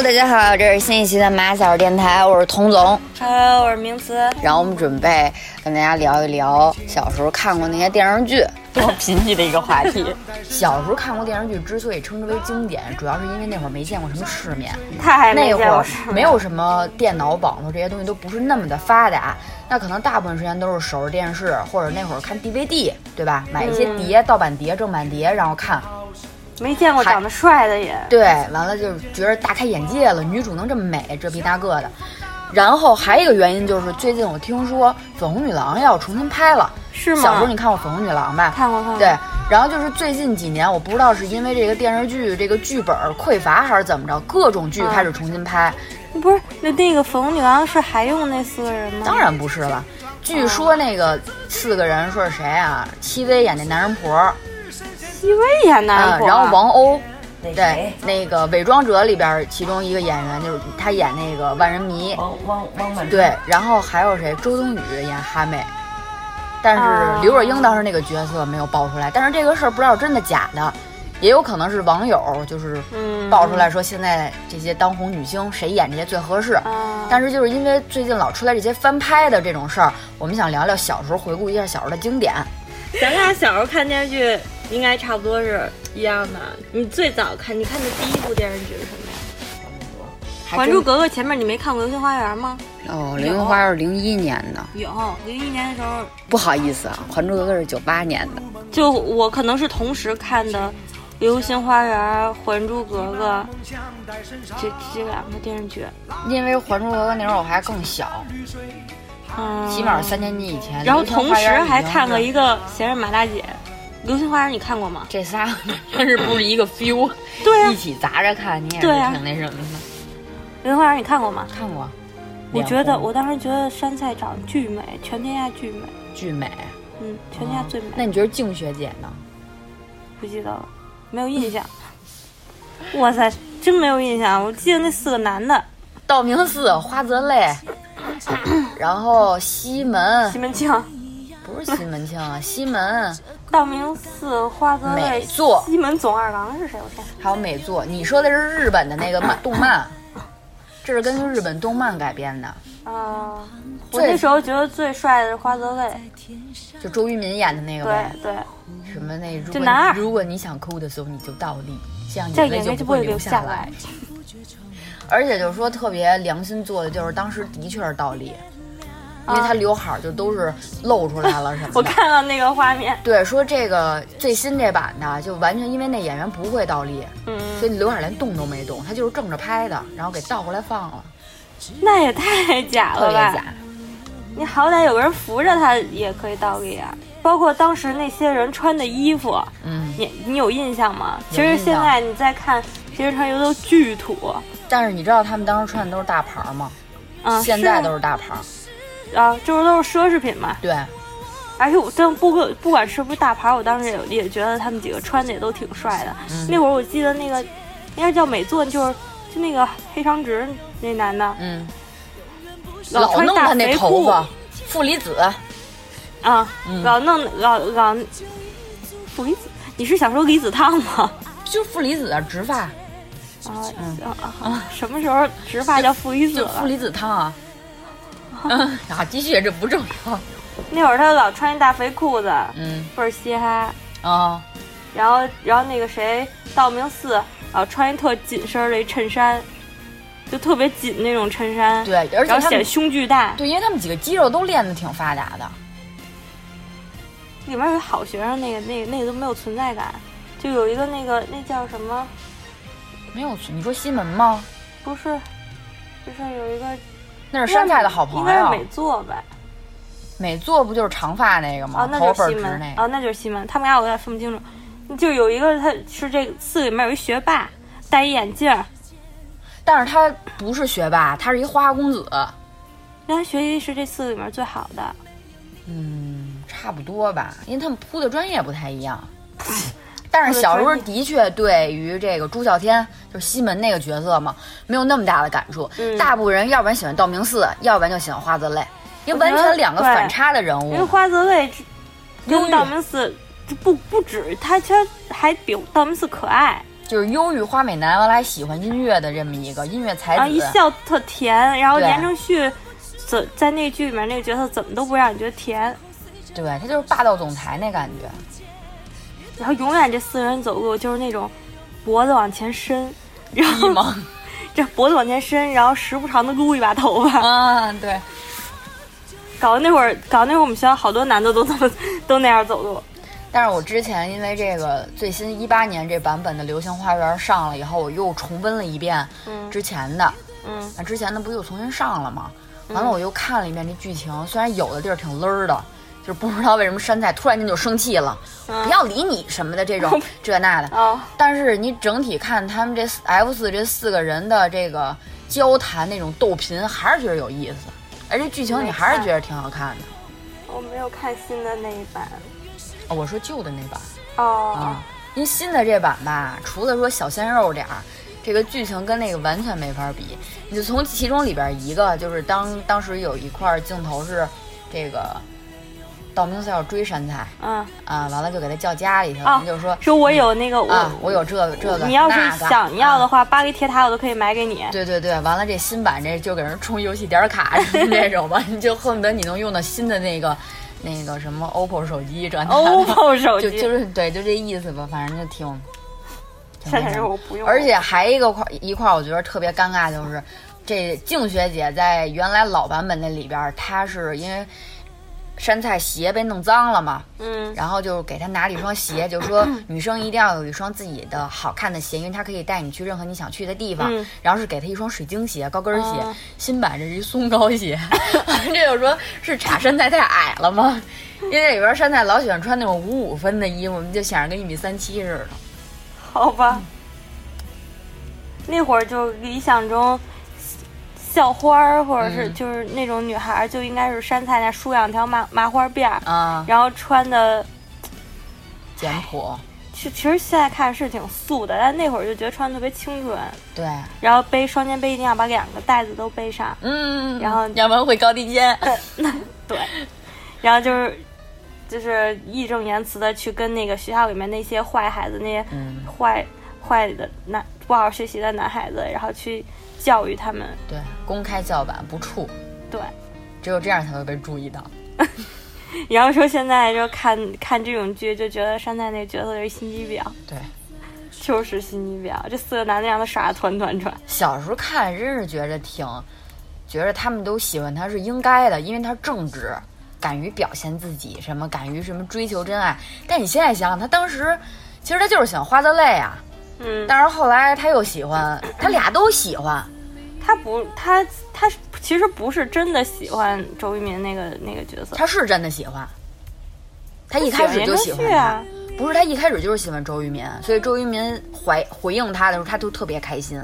Hello，大家好，这是新一期的马小电台，我是童总。Hello，我是名词。然后我们准备跟大家聊一聊小时候看过那些电视剧，多贫瘠的一个话题，小时候看过电视剧之所以称之为经典，主要是因为那会儿没见过什么世面，太那会儿没有什么电脑、网络这些东西都不是那么的发达，那可能大部分时间都是守着电视，或者那会儿看 DVD，对吧？买一些嗯碟、盗版碟、正版碟，然后看。没见过长得帅的也。对，完了就是觉得大开眼界了，女主能这么美，这逼大个的。然后还有一个原因就是，最近我听说《粉红女郎》要重新拍了。是吗？小时候你看过《粉红女郎》吧？看过看过。对，然后就是最近几年，我不知道是因为这个电视剧这个剧本匮乏还是怎么着，各种剧开始重新拍。不是那那个粉红女郎是还用那四个人吗？当然不是了，据说那个四个人说是谁啊？戚薇演那男人婆，戚薇演男啊，婆、然后王鸥。对，那个《伪装者》里边其中一个演员就是他演那个万人迷，汪汪汪文对，然后还有谁？周冬雨演哈妹，但是啊刘若英当时那个角色没有爆出来。但是这个事儿不知道真的假的，也有可能是网友就是嗯爆出来说现在这些当红女星谁演这些最合适。啊，但是就是因为最近老出来这些翻拍的这种事儿，我们想聊聊小时候回顾一下小时候的经典。咱俩小时候看电视剧应该差不多是一样的。你最早看，你看的第一部电视剧是什么呀？《还珠格格》前面你没看过《流星花园》吗？哦，《流星花园》是零一年的，有，零一年的时候，不好意思啊，《还珠格格》是九八年的。就我可能是同时看的《流星花园》《还珠格格》这这两个电视剧。因为《还珠格格》那时候我还更小，嗯，起码是三年级以前。然后同时还看过是一个《闲人马大姐》，《流星花园》你看过吗？这仨 真是不是一个 feel，对啊一起砸着看，你也挺那什么的。流星花园你看过吗？看过，我觉得我当时觉得杉菜长得巨美，全天下巨美，巨美。嗯，全天下最美。那你觉得静学姐呢？不记得了，没有印象。哇塞，真没有印象，我记得那四个男的，道明寺、花泽类，然后西门。西门庆、不是西门庆啊，西门。道明寺、花泽类、美作。西门总二郎是谁？我天，还有美作。你说的是日本的那个漫动漫，这是根据日本动漫改编的，啊、我最那时候觉得最帅的是花泽类，就周渝民演的那个对呗。对，什么那如果就男二如果你想哭的时候，你就倒立，这样这眼泪就不会会流流下来。来。而且就是说特别良心做的，就是当时的确是倒立，因为他刘海儿就都是露出来了什么的。我看到那个画面，对，说这个最新这版的就完全因为那演员不会倒立，嗯，所以刘海儿连动都没动，他就是正着拍的，然后给倒过来放了，那也太假了吧？特别假。你好歹有个人扶着他也可以倒立啊。包括当时那些人穿的衣服，嗯，你你有印象吗？其实现在你再看，这些人穿衣服都巨土，但是你知道他们当时穿的都是大牌儿吗？嗯，现在都是大牌儿。啊，就是都是奢侈品嘛。对，而且我但不管不管是不是大牌，我当时也也觉得他们几个穿的也都挺帅的。嗯那会儿我记得那个应该叫美作，就是就那个黑长直那男的，嗯，老穿大老弄他那肥裤头发，负离子。啊，嗯老弄老老负离子。你是想说离子烫吗？就是负离子啊，直发，啊嗯啊啊！什么时候直发叫负离子了？就负离子烫啊。嗯，啊，继续，这不重要。那会儿他老穿一大肥裤子，嗯倍儿嘻哈。啊，然后然后那个谁，道明寺啊，穿一特紧身儿的一衬衫，就特别紧那种衬衫，对，而且显胸巨大。对，因为他们几个肌肉都练得挺发达的。里面有个好学生，那个那个那个都没有存在感，就有一个那个那叫什么？没有存，你说西门吗？不是，就是有一个那是山菜的好朋友应该是美。作吧？美作不就是长发那个吗？哦，那就是西门。哦，那就是西门。他们俩我有点分不清楚，就有一个他是这四个里面有一学霸，戴一眼镜儿，但是他不是学霸，他是一花花公子。那他学习是这四个里面最好的。嗯，差不多吧，因为他们铺的专业不太一样。但是小时候的确对于这个朱孝天，就是西门那个角色嘛，没有那么大的感触。嗯大部分人要不然喜欢道明寺，要不然就喜欢花泽类，因为完全两个反差的人物因为。花泽类忧郁跟道明寺这不不止，他其实还比道明寺可爱，就是忧郁花美男，完了还喜欢音乐的这么一个音乐才子。然后一笑特甜，然后言承旭怎在那剧里面那个角色怎么都不让你觉得甜，对他就是霸道总裁那感觉。然后永远这四个人走路就是那种脖子往前伸，然后？这脖子往前伸，然后时不常的撸一把头发，啊，对。搞得那会儿搞得那会儿我们学校好多男的都这么都那样走路。但是我之前因为这个最新一八年这版本的《流星花园》上了以后，我又重温了一遍嗯之前的。嗯那之前的不又重新上了吗？完了我又看了一遍这剧情，虽然有的地儿挺勒儿的，就是不知道为什么山菜突然间就生气了，嗯不要理你什么的这种 这那的。哦，但是你整体看他们这 F 四这四个人的这个交谈那种斗贫，还是觉得有意思，而且剧情你还是觉得挺好看的。我没有看新的那一版。哦我说旧的那版。哦，啊，因为新的这版吧，除了说小鲜肉点儿，这个剧情跟那个完全没法比。你就从其中里边一个，就是当当时有一块镜头是这个道明寺要追山菜嗯，啊，完了就给他叫家里去了，哦就是说说我有那个我、啊，我有这个这个，你要是想要的啊话，巴黎铁塔我都可以买给你。对对对，完了这新版这就给人充游戏点卡什么这种吧，你就恨不得你能用到新的那个那个什么 OPPO 手机这 OPPO 手机，就就是对，就这意思吧，反正就挺。挺现在那什么我不用，而且还一个块一块，我觉得特别尴尬，就是这静学姐在原来老版本那里边，她是因为山菜鞋被弄脏了嘛，嗯然后就给她拿了一双鞋，就说 女生一定要有一双自己的好看的鞋，因为它可以带你去任何你想去的地方。嗯然后是给她一双水晶鞋，高跟鞋，嗯新版这是一松糕鞋，这就说是查山菜太矮了吗？因为这里边山菜老喜欢穿那种五五分的衣服，就显着跟一米三七似的。好吧。那会儿就理想中校花儿，或者是嗯。就是那种女孩儿，就应该是山菜那梳两条麻麻花辫儿，啊，然后穿的，简朴，其其实现在看是挺素的，但那会儿就觉得穿的特别清纯。对，然后背双肩背一定要把两个袋子都背上，嗯，然后要不然会高低肩。对，然后就是就是义正言辞的去跟那个学校里面那些坏孩子、那些嗯，坏坏的男不好好学习的男孩子，然后去教育他们。对，公开叫板不怵，对，只有这样才会被注意到。然后说现在就看看这种剧，就觉得山菜那个角色就是心机婊，对，就是心机婊。这四个男的让他耍的团团转。小时候看真是觉着挺，觉着他们都喜欢他是应该的，因为他正直，敢于表现自己，什么敢于什么追求真爱。但你现在想想，他当时其实他就是喜欢花泽类啊，嗯，但是后来他又喜欢，他俩都喜欢。他不，他他其实不是真的喜欢周渝民那个那个角色，他是真的喜欢，他一开始就喜欢他。不是他一开始就是喜欢周渝民，所以周渝民回回应他的时候，他都特别开心。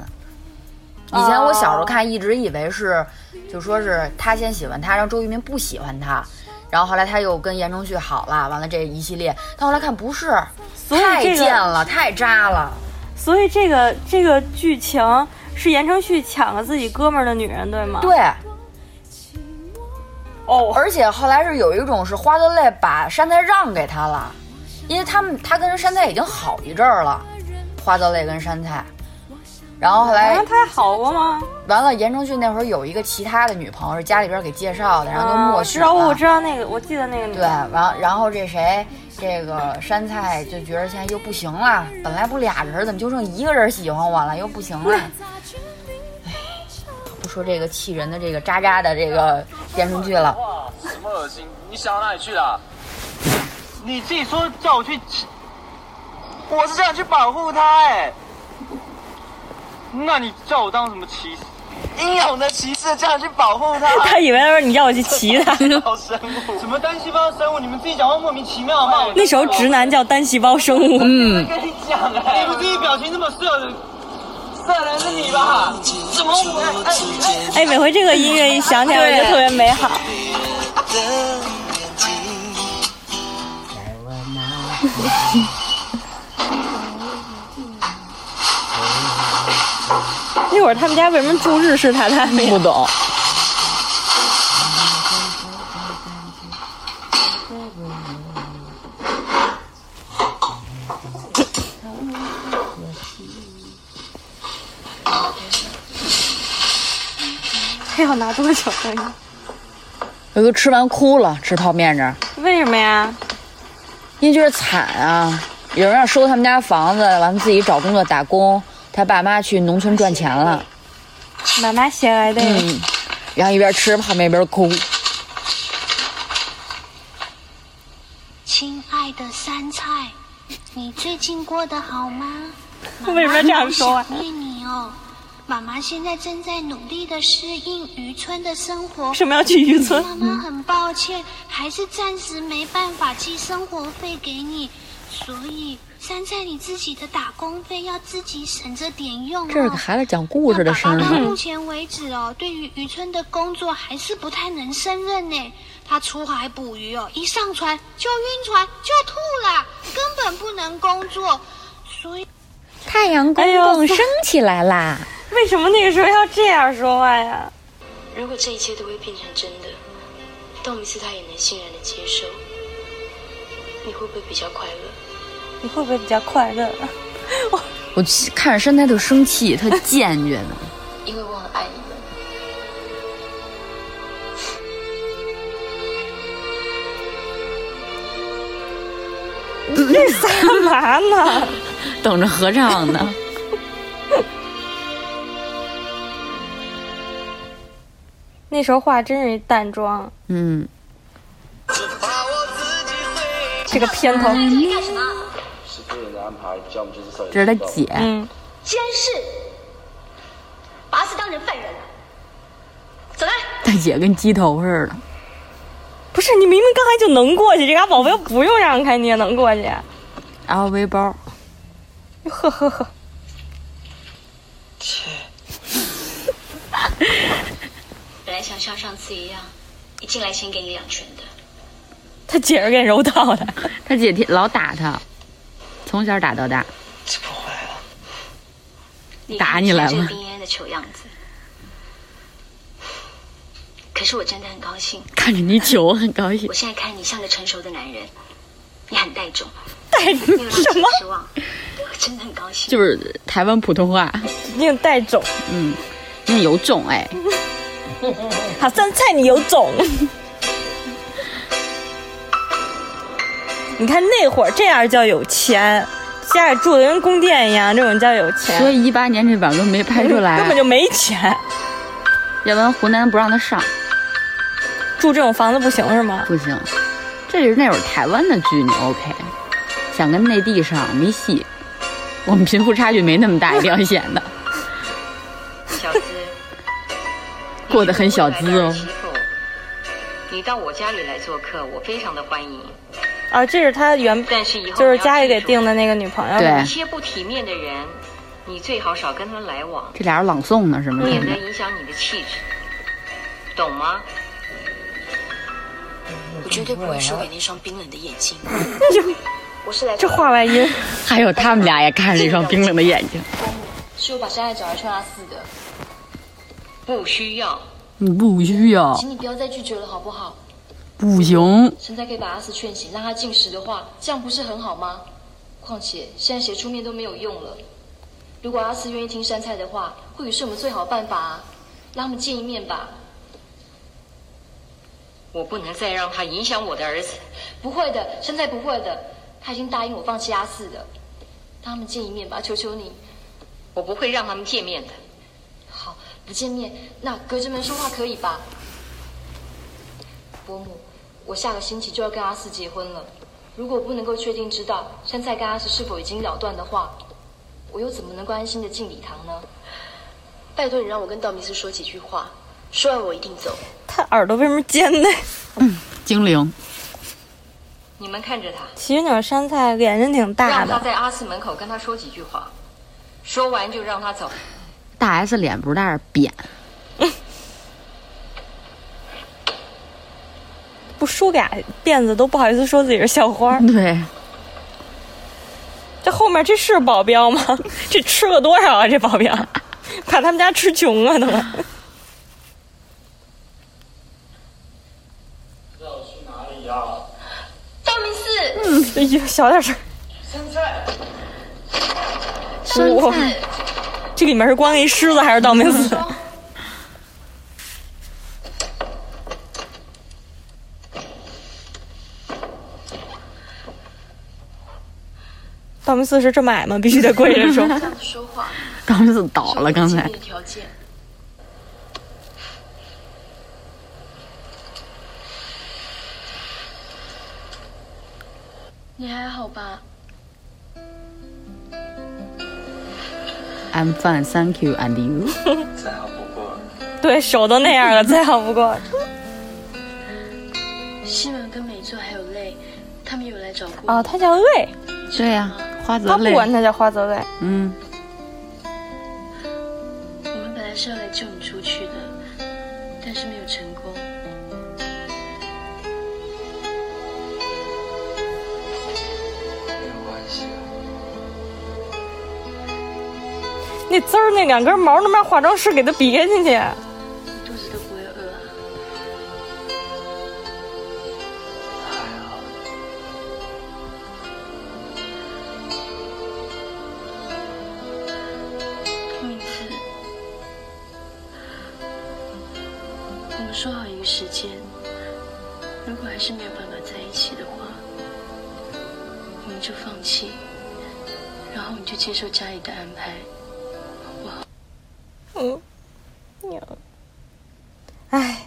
以前我小时候看，一直以为是，就说是他先喜欢他，让周渝民不喜欢他，然后后来他又跟言承旭好了，完了这一系列，但后来看不是，太贱了，太渣了。所以这个这个剧情是言承旭抢了自己哥们儿的女人，对吗？。对，哦，而且后来是有一种是花泽类把山菜让给他了，因为他们他跟山菜已经好一阵儿了，花泽类跟山菜，然后后来那他还好过吗？完了，言承旭那会儿有一个其他的女朋友，是家里边给介绍的，然后就啊默许我知道，我知道那个，我记得那个女对，的。完然后这谁，这个山菜就觉得现在又不行了，本来不俩人，怎么就剩一个人喜欢我了，又不行了。唉，不说这个气人的这个渣渣的这个电视剧了，哇，什么恶心！你想到哪里去了？你自己说叫我去，我是叫你去保护他哎、那你叫我当什么骑士？英勇的骑士叫你去保护他。他以为他说你叫我去骑他，好生物，什么单细胞生物？你们自己讲话莫名其妙好不好？那时候直男叫单细胞生物。嗯，跟你讲哎、你们自己表情这么色的，色人是你吧？怎么我哎哎哎哎，每回这个音乐一响起来，我就特别美好。那会儿他们家为什么住日式榻榻米？不懂。他要拿多久呢？有个吃完哭了，吃泡面这儿，为什么呀？因为觉得惨啊！有人要收他们家房子，完了自己找工作打工，他爸妈去农村赚钱了，妈妈写来的。嗯，然后一边吃泡面一边哭。亲爱的杉菜，你最近过得好吗？为什么要这样说啊念你哦。妈妈现在正在努力的适应渔村的生活为。什么要去渔村？妈妈很抱歉，还是暂时没办法寄生活费给你，所以杉菜你自己的打工费要自己省着点用哦。这是给孩子讲故事的声音爸爸到。目前为止哦，对于渔村的工作还是不太能胜任呢。他出海捕鱼哦，一上船就晕船就吐了，根本不能工作。所以太阳公公升起来啦！为什么那个时候要这样说话呀？如果这一切都会变成真的，道明寺他也能欣然的接受，你会不会比较快乐？你会不会比较快乐？我 我看着山台特生气，特贱觉得。因为我很爱你们。干嘛呢？等着合唱呢。那时候化真是淡妆，嗯，这个片头，人的安排，叫我们这是他姐，嗯，监视，把阿斯当成犯人了。走开！大姐跟鸡头似的。不是你明明刚才就能过去，这嘎保镖不用让开你也能过去，LV 包，呵呵呵。切。本来想像上次一样，一进来先给你两拳的，他姐是给柔道的，他姐老打他，从小打到大。这不会了。打你来了看这个冰烟的丑样子。可是我真的很高兴，看着你糗，我很高兴我。现在看你像个成熟的男人，你很带种，带什么？失望，我真的很高兴。就是台湾普通话，你很带种，嗯，你有种哎，好酸菜你有种。你看那会儿这样叫有钱，家里住的跟宫殿一样，这种叫有钱，所以一八年这版都没拍出来 根本，就没钱，要不然湖南不让他上，住这种房子不行是吗？不行。这是那会儿台湾的剧，你 OK，想跟内地上没戏。我们贫富差距没那么大，一定要显的小资，过得很小资哦你到我家里来做客，我非常的欢迎。啊，这是他原但是以后就是家里给定的那个女朋友，对一些不体面的人，你最好少跟他来往，这俩人朗诵呢，是吗？免得影响你的气质，懂吗？我绝对不会输给那双冰冷的眼睛。我是来这话外音，还有他们俩也看着一双冰冷的眼睛。是我把山爱找来劝阿四的，不需要。你不需要，请你不要再拒绝了好不好？不行。现在可以把阿四劝醒，让他进食的话，这样不是很好吗？况且现在写出面都没有用了。如果阿四愿意听山菜的话，或许是我们最好的办法啊，让他们见一面吧。我不能再让他影响我的儿子。不会的，山菜不会的，他已经答应我放弃阿四的，让他们见一面吧，求求你。我不会让他们见面的。好，不见面，那隔着门说话可以吧？伯母，我下个星期就要跟阿四结婚了。如果不能够确定知道山菜跟阿四是否已经了断的话，我又怎么能够安心的进礼堂呢？拜托你让我跟道明寺说几句话，说完我一定走。他耳朵为什么尖呢？嗯精灵，你们看着他，其实那种山菜脸真挺大的，让他在阿四门口跟他说几句话，说完就让他走。大 S 脸不是大，是扁。不梳俩辫子都不好意思说自己是校花。对，这后面这是保镖吗？这吃了多少啊？这保镖，把他们家吃穷了都。要去哪里呀？道明寺，哎呀，小点声。香菜。哇，这里面是关了一狮子还是道明寺？道明寺是这么矮吗？必须得跪着说。道明寺倒了，刚才。你还好吧？I'm fine, thank you, and you？再好不过。对手都那样了，再好不过。西门跟美作还有泪，他们有来找过哦，他叫泪，对呀、花泽类。他不管他叫花泽类。嗯，我们本来是要来救你出去的，但是没有成功。没有关系啊。那滋儿那两根毛能把化妆师给他别进去。嗯，娘，哎。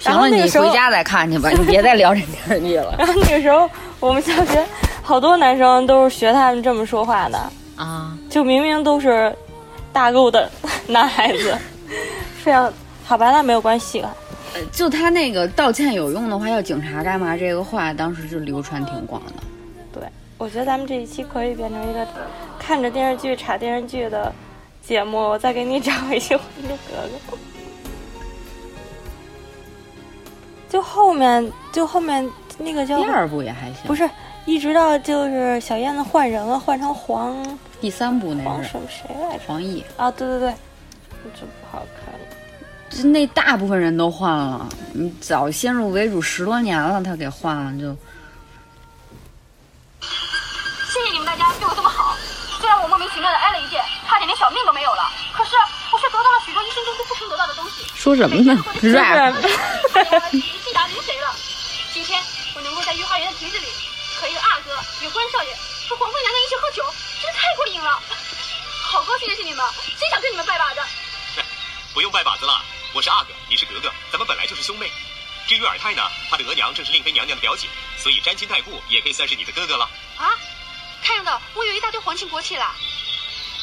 行了，你回家再看去吧，你别再聊这电视剧了 然后那个时候，我们小学好多男生都是学他们这么说话的，啊！就明明都是大够的男孩子，非要好吧，那没有关系了。呃就他那个道歉有用的话，要警察干嘛？这个话当时就流传挺广的。对，我觉得咱们这一期可以变成一个看着电视剧查电视剧的节目。我再给你找一些《还珠格格》。就后面，就后面那个叫第二部也还行，不是，一直到就是小燕子换人了，换成黄第三部那是黄什么谁来着？黄奕，啊，对对对，就不好看了。就那大部分人都换了，你早先入为主十多年了，他给换了就。点连小命都没有了，可是我却得到了许多一生中都不曾得到的东西。说什么呢？rap。太忘了自己是季达明谁了。今天我能够在御花园的亭子里和一个二哥、与关少爷和皇贵娘娘一起喝酒，真是太过瘾了。好高兴认识你们，真想跟你们拜把子。不用拜把子了，我是阿哥，你是格格，咱们本来就是兄妹。至于尔泰呢，他的额娘正是令妃娘娘的表姐，所以沾亲带故也可以算是你的哥哥了。啊，看样子我有一大堆皇亲国戚啦。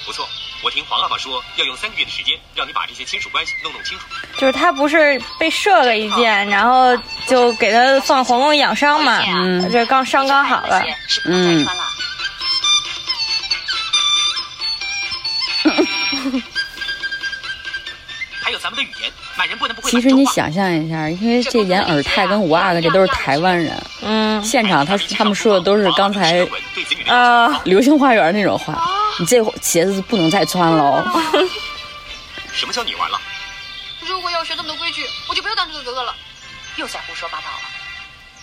不错，我听黄阿玛说要用三个月的时间让你把这些亲属关系弄弄清楚。就是他不是被射了一箭，然后就给他放皇宫养伤嘛，嗯这刚伤刚好了。嗯，还有咱们的语言，其实你想象一下，因为这演尔泰跟五阿哥这都是台湾人，嗯现场他他们说的都是刚才啊，《流星花园》那种话，你这鞋子不能再穿喽。什么叫你完了？如果要学这么多规矩，我就不要当这个格格了。又在胡说八道了。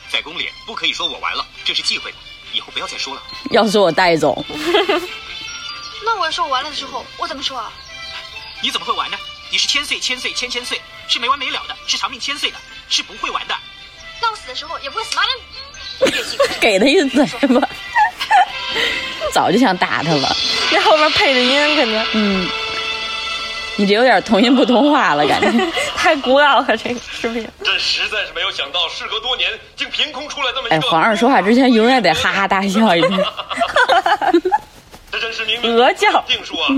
在宫里不可以说我完了，这是忌讳的，以后不要再说了。要说我带走，那我要说我完了的时候，我怎么说啊？你怎么会完呢？你是千岁千岁千千岁，是没完没了的，是长命千岁的，是不会完的。那我死的时候也不会死妈的。给他一嘴巴，早就想打他了。这后面配的音感觉嗯，你这有点同音不同话了，感觉。太古老了，这个视频。朕实在是没有想到，事隔多年，竟凭空出来这么哎，皇上说话之前永远得哈哈大笑一遍。这真是明明鹅叫定数啊！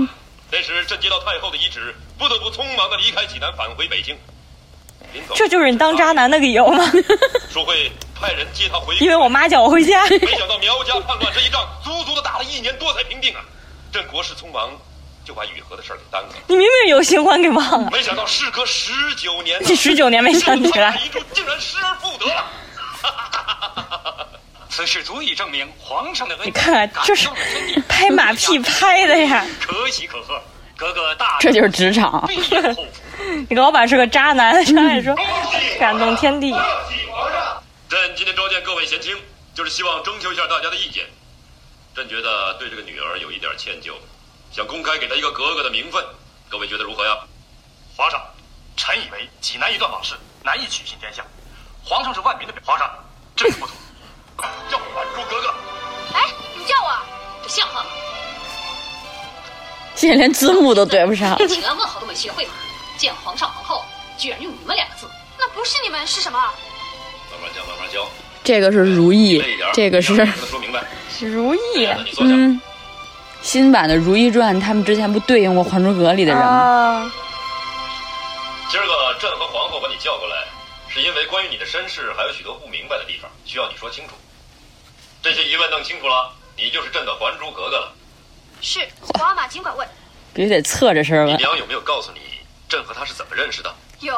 那时朕接到太后的遗旨，不得不匆忙的离开济南，返回北京。这就是你当渣男的理由吗？淑慧派人接他回因为我妈叫我回家。没想到苗家叛乱这一仗，足足的打了一年多才平定啊！朕国事匆忙，就把雨禾的事儿给耽搁了。你明明有新欢给忘了，没想到事隔十九年、啊，这十九年没想起来遗嘱竟然失而复得了。此事足以证明皇上的恩你看，这是拍马屁拍的呀！可喜可贺。格格大这就是职场。你老板是个渣男，上来说感动天地。朕今天召见各位贤卿，就是希望征求一下大家的意见。朕觉得对这个女儿有一点歉疚，想公开给她一个格格的名分。各位觉得如何呀？皇上，臣以为济南一段往事难以取信天下。皇上是万民的表，皇上，这不妥。叫我还珠格格。哎，你叫我，这像话吗？现在连字幕都对不上。请安问好都没学会吗？见皇上皇后，居然用你们两个字，那不是你们是什么？慢慢教，慢慢教。这个是如意，这个是说明白。如意，嗯，新版的《如懿传》，他们之前不对应过《还珠格格》里的人吗？啊、今儿个朕和皇后把你叫过来，是因为关于你的身世还有许多不明白的地方，需要你说清楚。这些疑问弄清楚了，你就是朕的还珠格格了。是，皇阿玛尽管问。必须得侧着身你。娘有没有告诉你，朕和他是怎么认识的？有，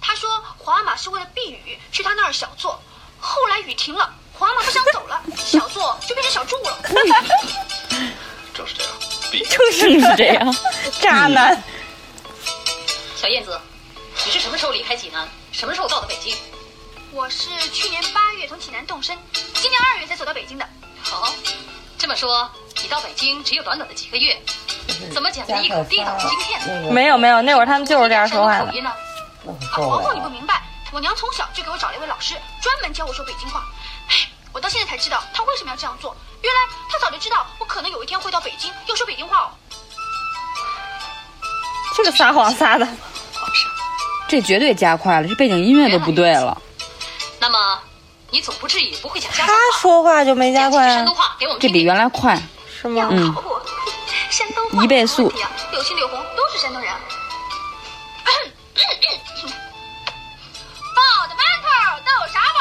他说皇阿玛是为了避雨去他那儿小坐，后来雨停了，皇阿玛不想走了，小坐就变成小住了。正是这样，必正是这样，渣男。小燕子，你是什么时候离开济南？什么时候到的北京？我是去年八月从济南动身，今年二月才走到北京的。好，这么说你到北京只有短短的几个月，怎么讲的一口地道的京片？没有没有，那会儿他们就是这样说话的。啊，皇后你不明白，我娘从小就给我找了一位老师，专门教我说北京话。哎，我到现在才知道她为什么要这样做。原来她早就知道我可能有一天会到北京，要说北京话哦。这个撒谎撒的，皇上这绝对加快了，这背景音乐都不对了。你总不至于不会讲家他乡话？说话就没加快啊这比原来快，是吗？嗯，不，山东话一倍速柳青、柳红都是山东人。包子馒头豆沙包，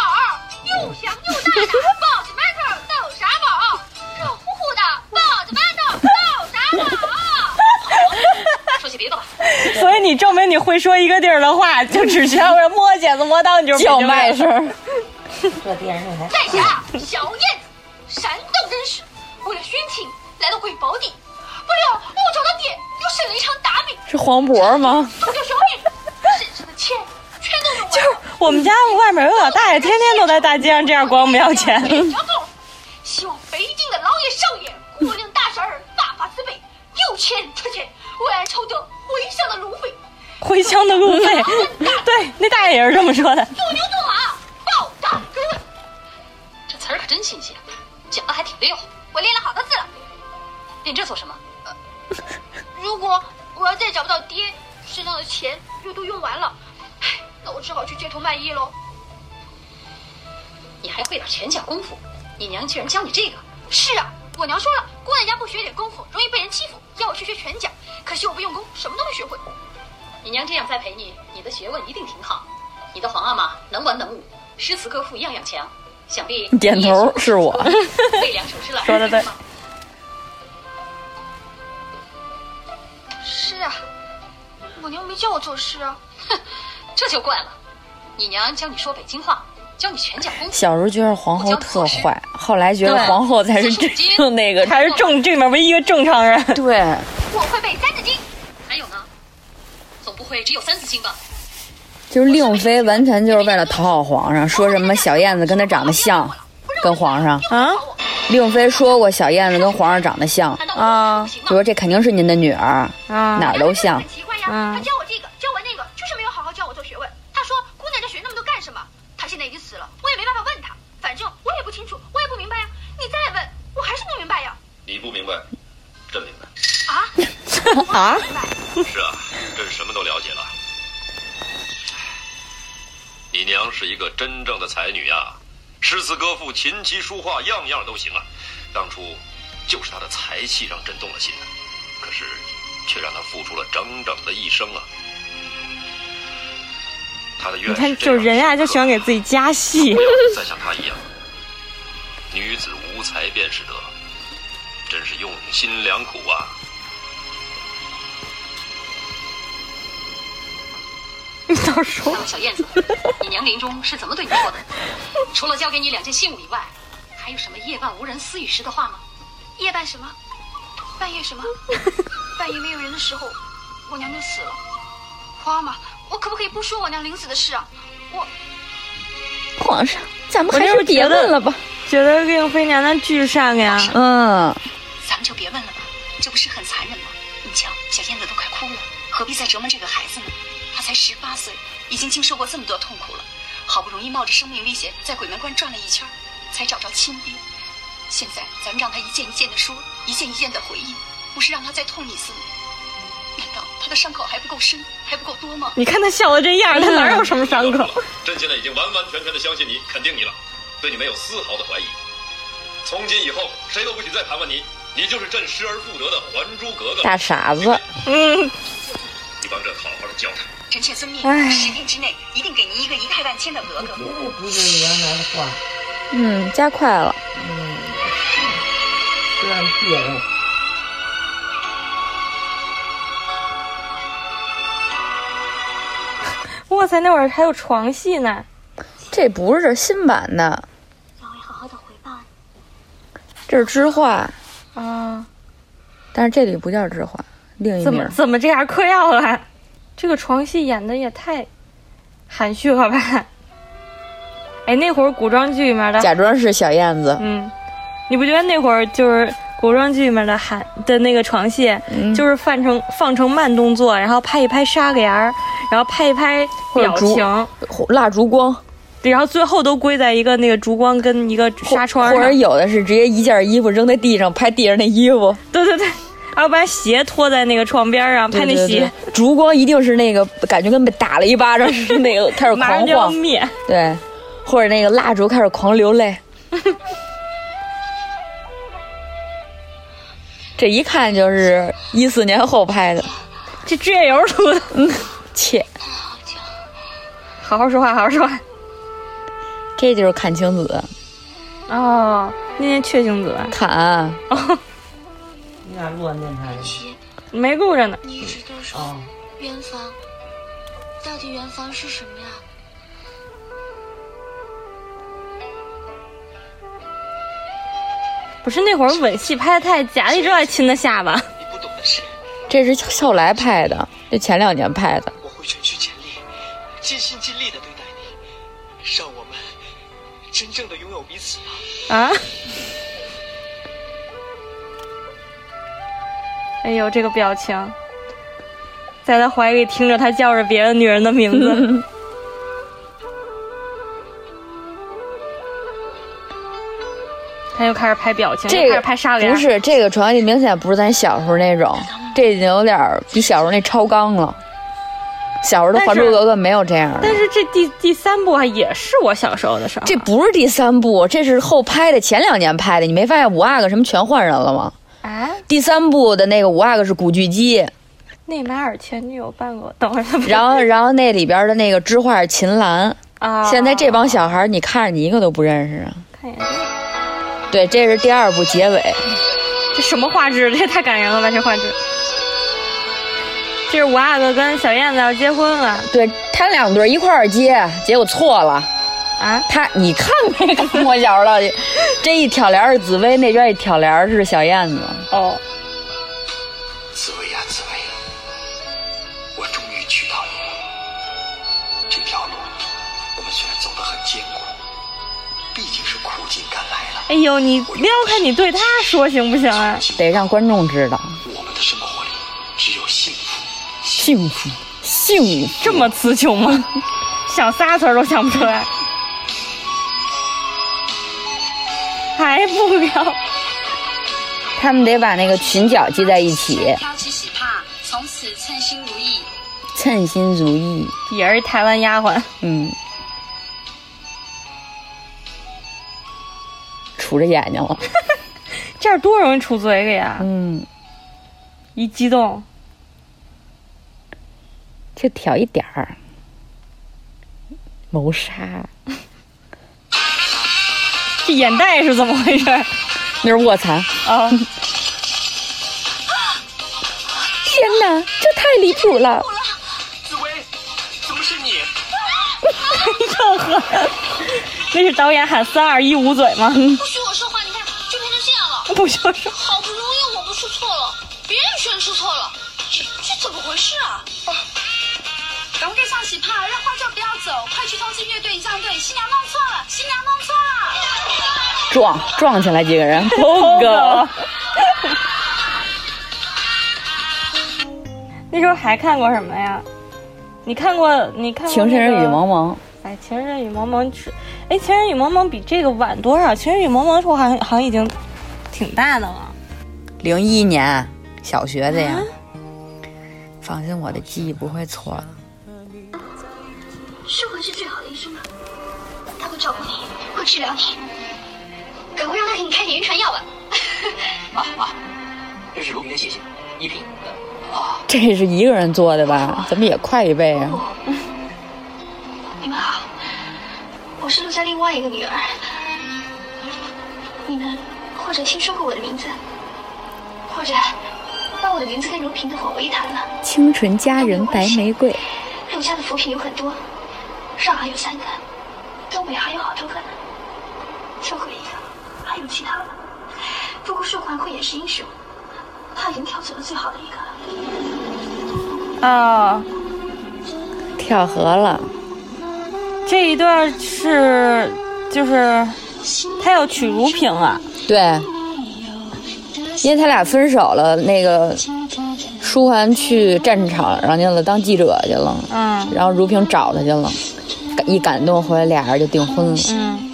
又香又大 的包子馒头豆沙包，热乎乎的包子馒头豆沙包。说些别的吧。所以你证明你会说一个地儿的话，就只需要摸剪子摸刀，你就是叫北京人卖声。在下小燕子，山东人士，为了寻亲来到贵宝地，不料我找到爹又生了一场大病，是黄渤吗？我就小命，身上的钱全都用完了。我们家外面有老大爷，天天都在大街上这样管我们要钱。希望北京的老爷少爷、国领大婶儿发发慈悲，有钱出钱，为俺筹得回乡的路费。回乡的路费，对，那大爷也是这么说的。做牛做马，报答各位。这词儿可真新鲜，讲的还挺溜。我练了好多次了。练这做什么？如果我要再找不到爹，身上的钱又都用完了，唉那我只好去街头卖艺喽。你还会点拳脚功夫？你娘居然教你这个？是啊，我娘说了，姑娘家不学点功夫容易被人欺负，要我去学拳脚。可惜我不用功，什么都没学会。你娘这样栽培你，你的学问一定挺好。你的皇阿玛能文能武，诗词歌赋样样强，想必 点头是我。背两首诗来。说的对。是啊，我娘没教我作诗啊。哼，这就怪了。你娘教你说北京话，教你拳脚功夫。小时候觉得皇后特坏，后来觉得皇后才是真正 那个，才是正这里面唯一一个正常人。对，我会背《三字经》。还有呢？总不会只有三字经吧？就是令妃完全就是为了讨好皇上，说什么小燕子跟她长得像，跟皇上啊。令妃说过小燕子跟皇上长得像啊，就说这肯定是您的女儿，啊，哪儿都像。很奇怪呀，他教我这个，教我那个，就是没有好好教我做学问。他说姑娘这学那么多干什么？他现在已经死了，我也没办法问他。反正我也不清楚，我也不明白呀。你再问，我还是不明白呀。你不明白，朕明白。啊 啊！是啊，朕什么都了解了。你娘是一个真正的才女呀，诗词歌赋、琴棋书画，样样都行啊。当初就是她的才气让朕动了心，可是却让她付出了整整的一生啊。她的愿你看，就人啊，就喜欢给自己加戏。不要再像她一样，女子无才便是德，真是用心良苦啊。小燕子，你娘临终是怎么对你说的？除了交给你两件信物以外，还有什么夜半无人私语时的话吗？夜半什么？半夜什么？半夜没有人的时候，我娘就死了。花妈，我可不可以不说我娘临死的事啊？我皇上，咱们还是别问了吧。觉得令妃娘娘巨善良。嗯，咱们就别问了吧，这不是很残忍吗？你瞧，小燕子都快哭了，何必再折磨这个孩子呢？他才十八岁，已经经受过这么多痛苦了，好不容易冒着生命危险在鬼门关转了一圈，才找着亲爹。现在咱们让他一件一件的说，一件一件的回忆，不是让他再痛一次吗？难道他的伤口还不够深，还不够多吗？你看他笑的这样，他哪有什么伤口？朕现在已经完完全全的相信你，肯定你了，对你没有丝毫的怀疑。从今以后，谁都不许再盘问你，你就是朕失而复得的还珠格格。大傻子，嗯，你帮朕好好的教他。臣妾遵命唉，十天之内一定给您一个仪态万千的格格。不是原来的话，嗯，加快了。虽然别扭。哇塞，那会儿还有床戏呢。这不是新版的，让我好好的回报这是知画，啊，但是这里不叫知画，另一怎么。怎么这样嗑药了？这个床戏演的也太含蓄了吧？哎，那会儿古装剧里面的，假装是小燕子，嗯，你不觉得那会儿就是古装剧里面的喊的那个床戏，嗯就是放成放成慢动作，然后拍一拍纱帘儿，然后拍一拍表情，蜡烛光，对然后最后都归在一个那个烛光跟一个纱窗或者。有的是直接一件衣服扔在地上，拍地上那衣服。对对对，然后把鞋拖在那个床边上，拍那鞋，烛光一定是那个感觉跟被打了一巴掌似的，那个开始狂晃，灭。对，或者那个蜡烛开始狂流泪。这一看就是一四年后拍的，这指甲油出的，嗯，切，好好说话，好好说话。这就是阚清子，哦，那年雀星子阚，哦，录完电台没录着呢。你一直都说啊？圆房，到底圆房是什么呀？不是那会儿吻戏拍的太假，一直在亲他下巴。你不懂的是，这是后来拍的，这前两年拍的。我会全心全力、尽心尽力的对待你，让我们真正的拥有彼此吧。啊！哎呦，这个表情，在他怀里听着他叫着别的女人的名字，他又开始拍表情，开这个始拍沙脸。不是这个床戏，明显不是咱小时候那种，这已经有点儿比小时候那超纲了。小时候的《还珠格格》没有这样的，但是这第第三部还也是我小时候的时候。这不是第三部，这是后拍的，前两年拍的。你没发现五阿哥什么全换人了吗？啊，第三部的那个五阿哥是古巨基，内马尔前女友扮过，等会儿他然后 然后那里边的那个知画是秦岚。啊，现在这帮小孩，你看着你一个都不认识啊。看眼睛，对，这是第二部结尾。这什么画质？这也太感人了吧！这画质。这是五阿哥跟小燕子要结婚了对他两对一块儿接，结果错了。啊！他你看没看我小时候的？这一挑帘是紫薇，那边一挑帘是小燕子。哦，紫薇呀，紫薇，我终于娶到你了。这条路我们虽然走得很艰苦，毕竟是苦尽甘来了。哎呦，你撩开你对他说行不行啊？得让观众知道，我们的生活里只有幸福。幸福，幸福，这么词穷吗？想仨词儿都想不出来，还不了？他们得把那个裙角系在一起，挑起喜帕，从此称心如意。称心如意。也是台湾丫鬟，嗯，杵着眼睛了。这样多容易杵嘴里呀！嗯，一激动，就挑一点儿，谋杀。这眼袋是怎么回事？那是卧蚕。啊！天哪，这太离谱了！紫薇，怎么是你？又喝，那是导演喊三二一捂嘴吗？不许我说话，你看就变成这样了 不许我说？好不容易我们出错了，别人全出错了，这这怎么回事啊？赶快盖上喜帕，让花轿不要走，快去通知乐队仪仗队，新娘弄错了，新娘弄错了。撞撞起来几个人，POGO。那时候还看过什么呀？你看过？你看过、那个？情深深雨蒙蒙。哎，情深深雨蒙蒙是，哎，情深雨蒙蒙比这个晚多少？情深雨蒙蒙的时候好像好像已经挺大的了。零一年小学的呀。放心，我的记忆不会错的。舒文是最好的医生了，他会照顾你，会治疗你。赶快让他给你开点晕船药吧。妈妈，这是卢平的谢谢，一瓶。啊，这是一个人做的吧？怎么也快一倍啊？你们好，我是陆家另外一个女儿。你们或者听说过我的名字，或者把我的名字跟如萍的火为一谈了。清纯佳人白玫瑰。陆家的扶贫有很多，上海有三个，东北还有好多个呢。收回一个，还有其他的。不过寿环会也是英雄，他已经挑走了最好的一个了。啊、哦，跳河了。这一段是就是他要娶如萍啊？对，因为他俩分手了，那个舒桓去战场上去了，当记者去了。嗯。然后如萍找他去了，一感动回来，俩人就订婚了。嗯。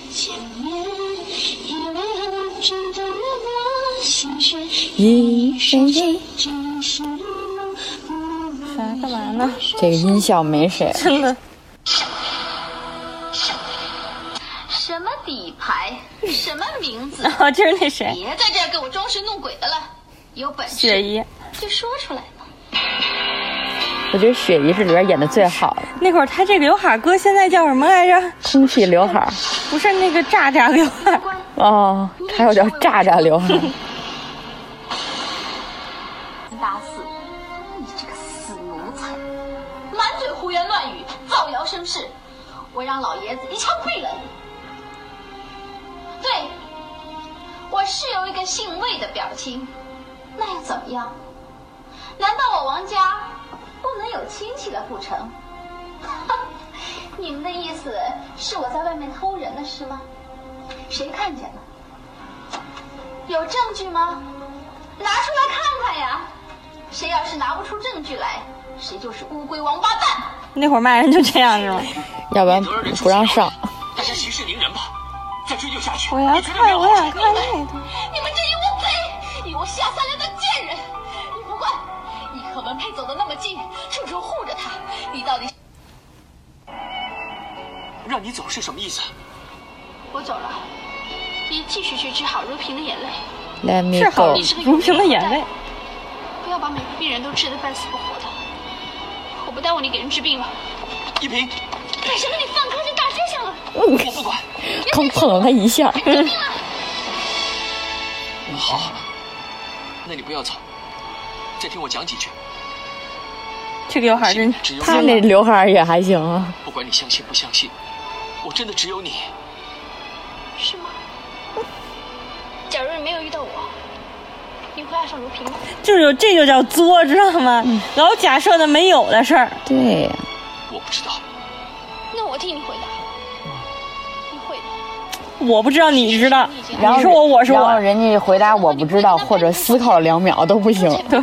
一闪一。啥？干嘛呢？这个音效没谁。真的。什么底牌？什么名字？哦，就是那谁？别在这儿给我装神弄鬼的了，有本事雪姨就说出来嘛。我觉得雪姨是里边演的最好的。那会儿她这个刘海哥现在叫什么来着？空气刘海，不是那个炸炸刘海。哦，还有叫炸炸刘海。大四，你这个死奴才，满嘴胡言乱语，造谣生事，我让老爷子一枪毙了你。对，我是有一个姓魏的表亲，那又怎么样？难道我王家不能有亲戚了不成？你们的意思是我在外面偷人了是吗？谁看见了？有证据吗？拿出来看看呀！谁要是拿不出证据来，谁就是乌龟王八蛋。那会儿骂人就这样是吗？要不然不让上。大家息事宁人吧，再追究下去。我要看，我想看那个。让你走是什么意思？我走了，你继续去治好如萍的眼泪。Let me 治好 go。如萍的眼泪。不要把每个病人都治得半死不活的。我不耽误你给人治病了。一萍，干什么？你放空这大街上了！我不管。刚碰了他一下。好，那你不要走，再听我讲几句。这个刘海真，他那刘海也还行啊。不管你相信不相信，我真的只有你。是吗？假如你没有遇到我，你会爱上如萍吗？就是有这就叫作，知道吗？嗯、老假设的没有的事儿。对。我不知道。那我替你回答。你会的。我不知道，你知道。然后你是我，我是我。然后人家回答我不知道，或者思考了两秒都不行。对。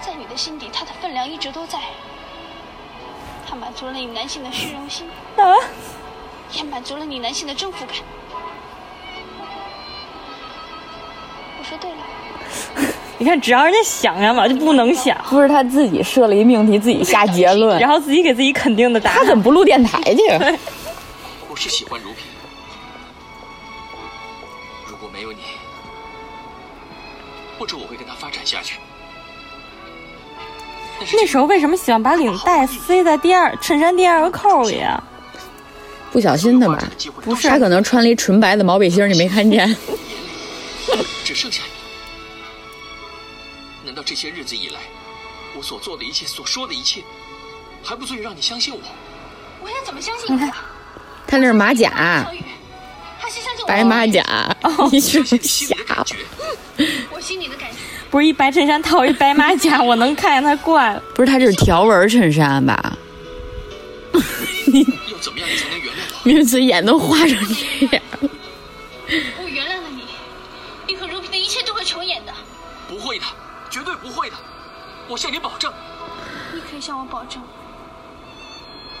在你的心底，他的分量一直都在。他满足了你男性的虚荣心。啊。也满足了你男性的征服感。我说对了。你看，只要人家想呀嘛，就不能想。不是他自己设了一命题，自己下结论，然后自己给自己肯定的答案。他怎么不录电台去？我是喜欢如萍，如果没有你，或者我会跟他发展下去。那时候为什么喜欢把领带塞在第二衬衫第二个扣里啊？不小心的吧？不是，他可能穿了一纯白的毛背心，你没看见。只剩下你。难道这些日子以来，我所做的一切、所说的一切，还不足以让你相信我？我要怎么相信你啊？他那是马甲，白马甲，你是瞎伙！我心里的感觉。不是一白衬衫套一白马甲，我能看见他怪了。不是，他这是条纹衬衫吧？要怎么样你才能原谅我？名字眼都花成这样。我原谅了你，你和如萍的一切都会重演的。不会的，绝对不会的，我向你保证。你可以向我保证，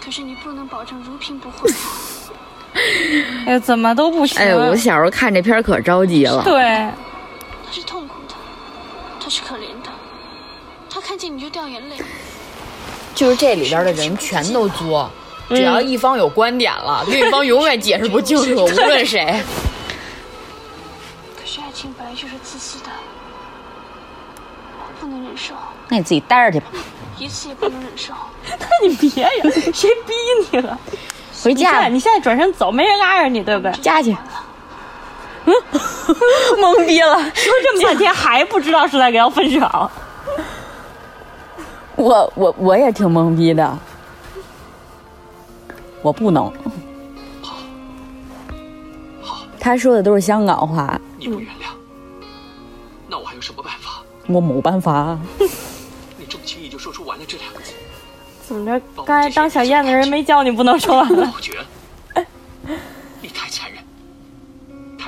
可是你不能保证如萍不会。哎，怎么都不行。哎，我小时候看这片可着急了。对，他是痛苦的，他是可怜的，他看见你就掉眼泪。就是这里边的人全都作，只要一方有观点了，另一方永远解释不清楚，无论谁。可是爱情本来就是自私的，我不能忍受，那你自己待着去吧，一次也不能忍受。那你别呀，谁逼你了？回家。你现在转身走，没人拉着你，对不对？家去。嗯，懵逼了，说这么半天还不知道是在给要分手。我我我也挺懵逼的，我不能。他说的都是香港话。你不原谅，那我还有什么办法？我没办法。你这么轻易就说出“完了”这两个字，怎么着？刚才当小燕的人没叫你不能说完了。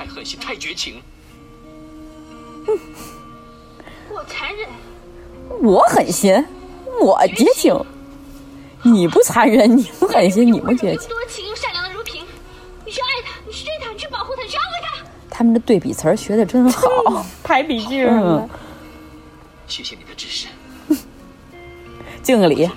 太狠心，太绝情。我残忍，我狠心。我绝情，你不残忍，你不狠心，你不绝情。多情又善良的如萍，你去爱他，你去追他，你去保护他，你去安慰他。他们的对比词儿学的真好，排比句什么的。谢谢你的支持，敬个礼。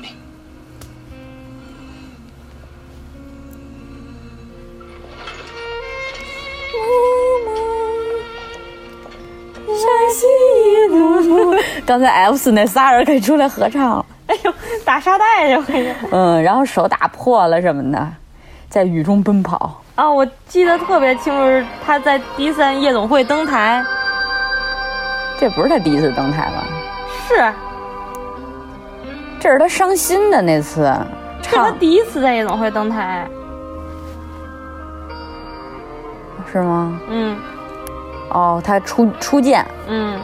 刚才 F 四那仨人可以出来合唱了。哎呦，打沙袋去！嗯，然后手打破了什么的，在雨中奔跑。啊，我记得特别清楚，是他在第一次夜总会登台。这不是他第一次登台吗？是，这是他伤心的那次。是他第一次在夜总会登台。是吗？嗯。哦，他初初见。嗯。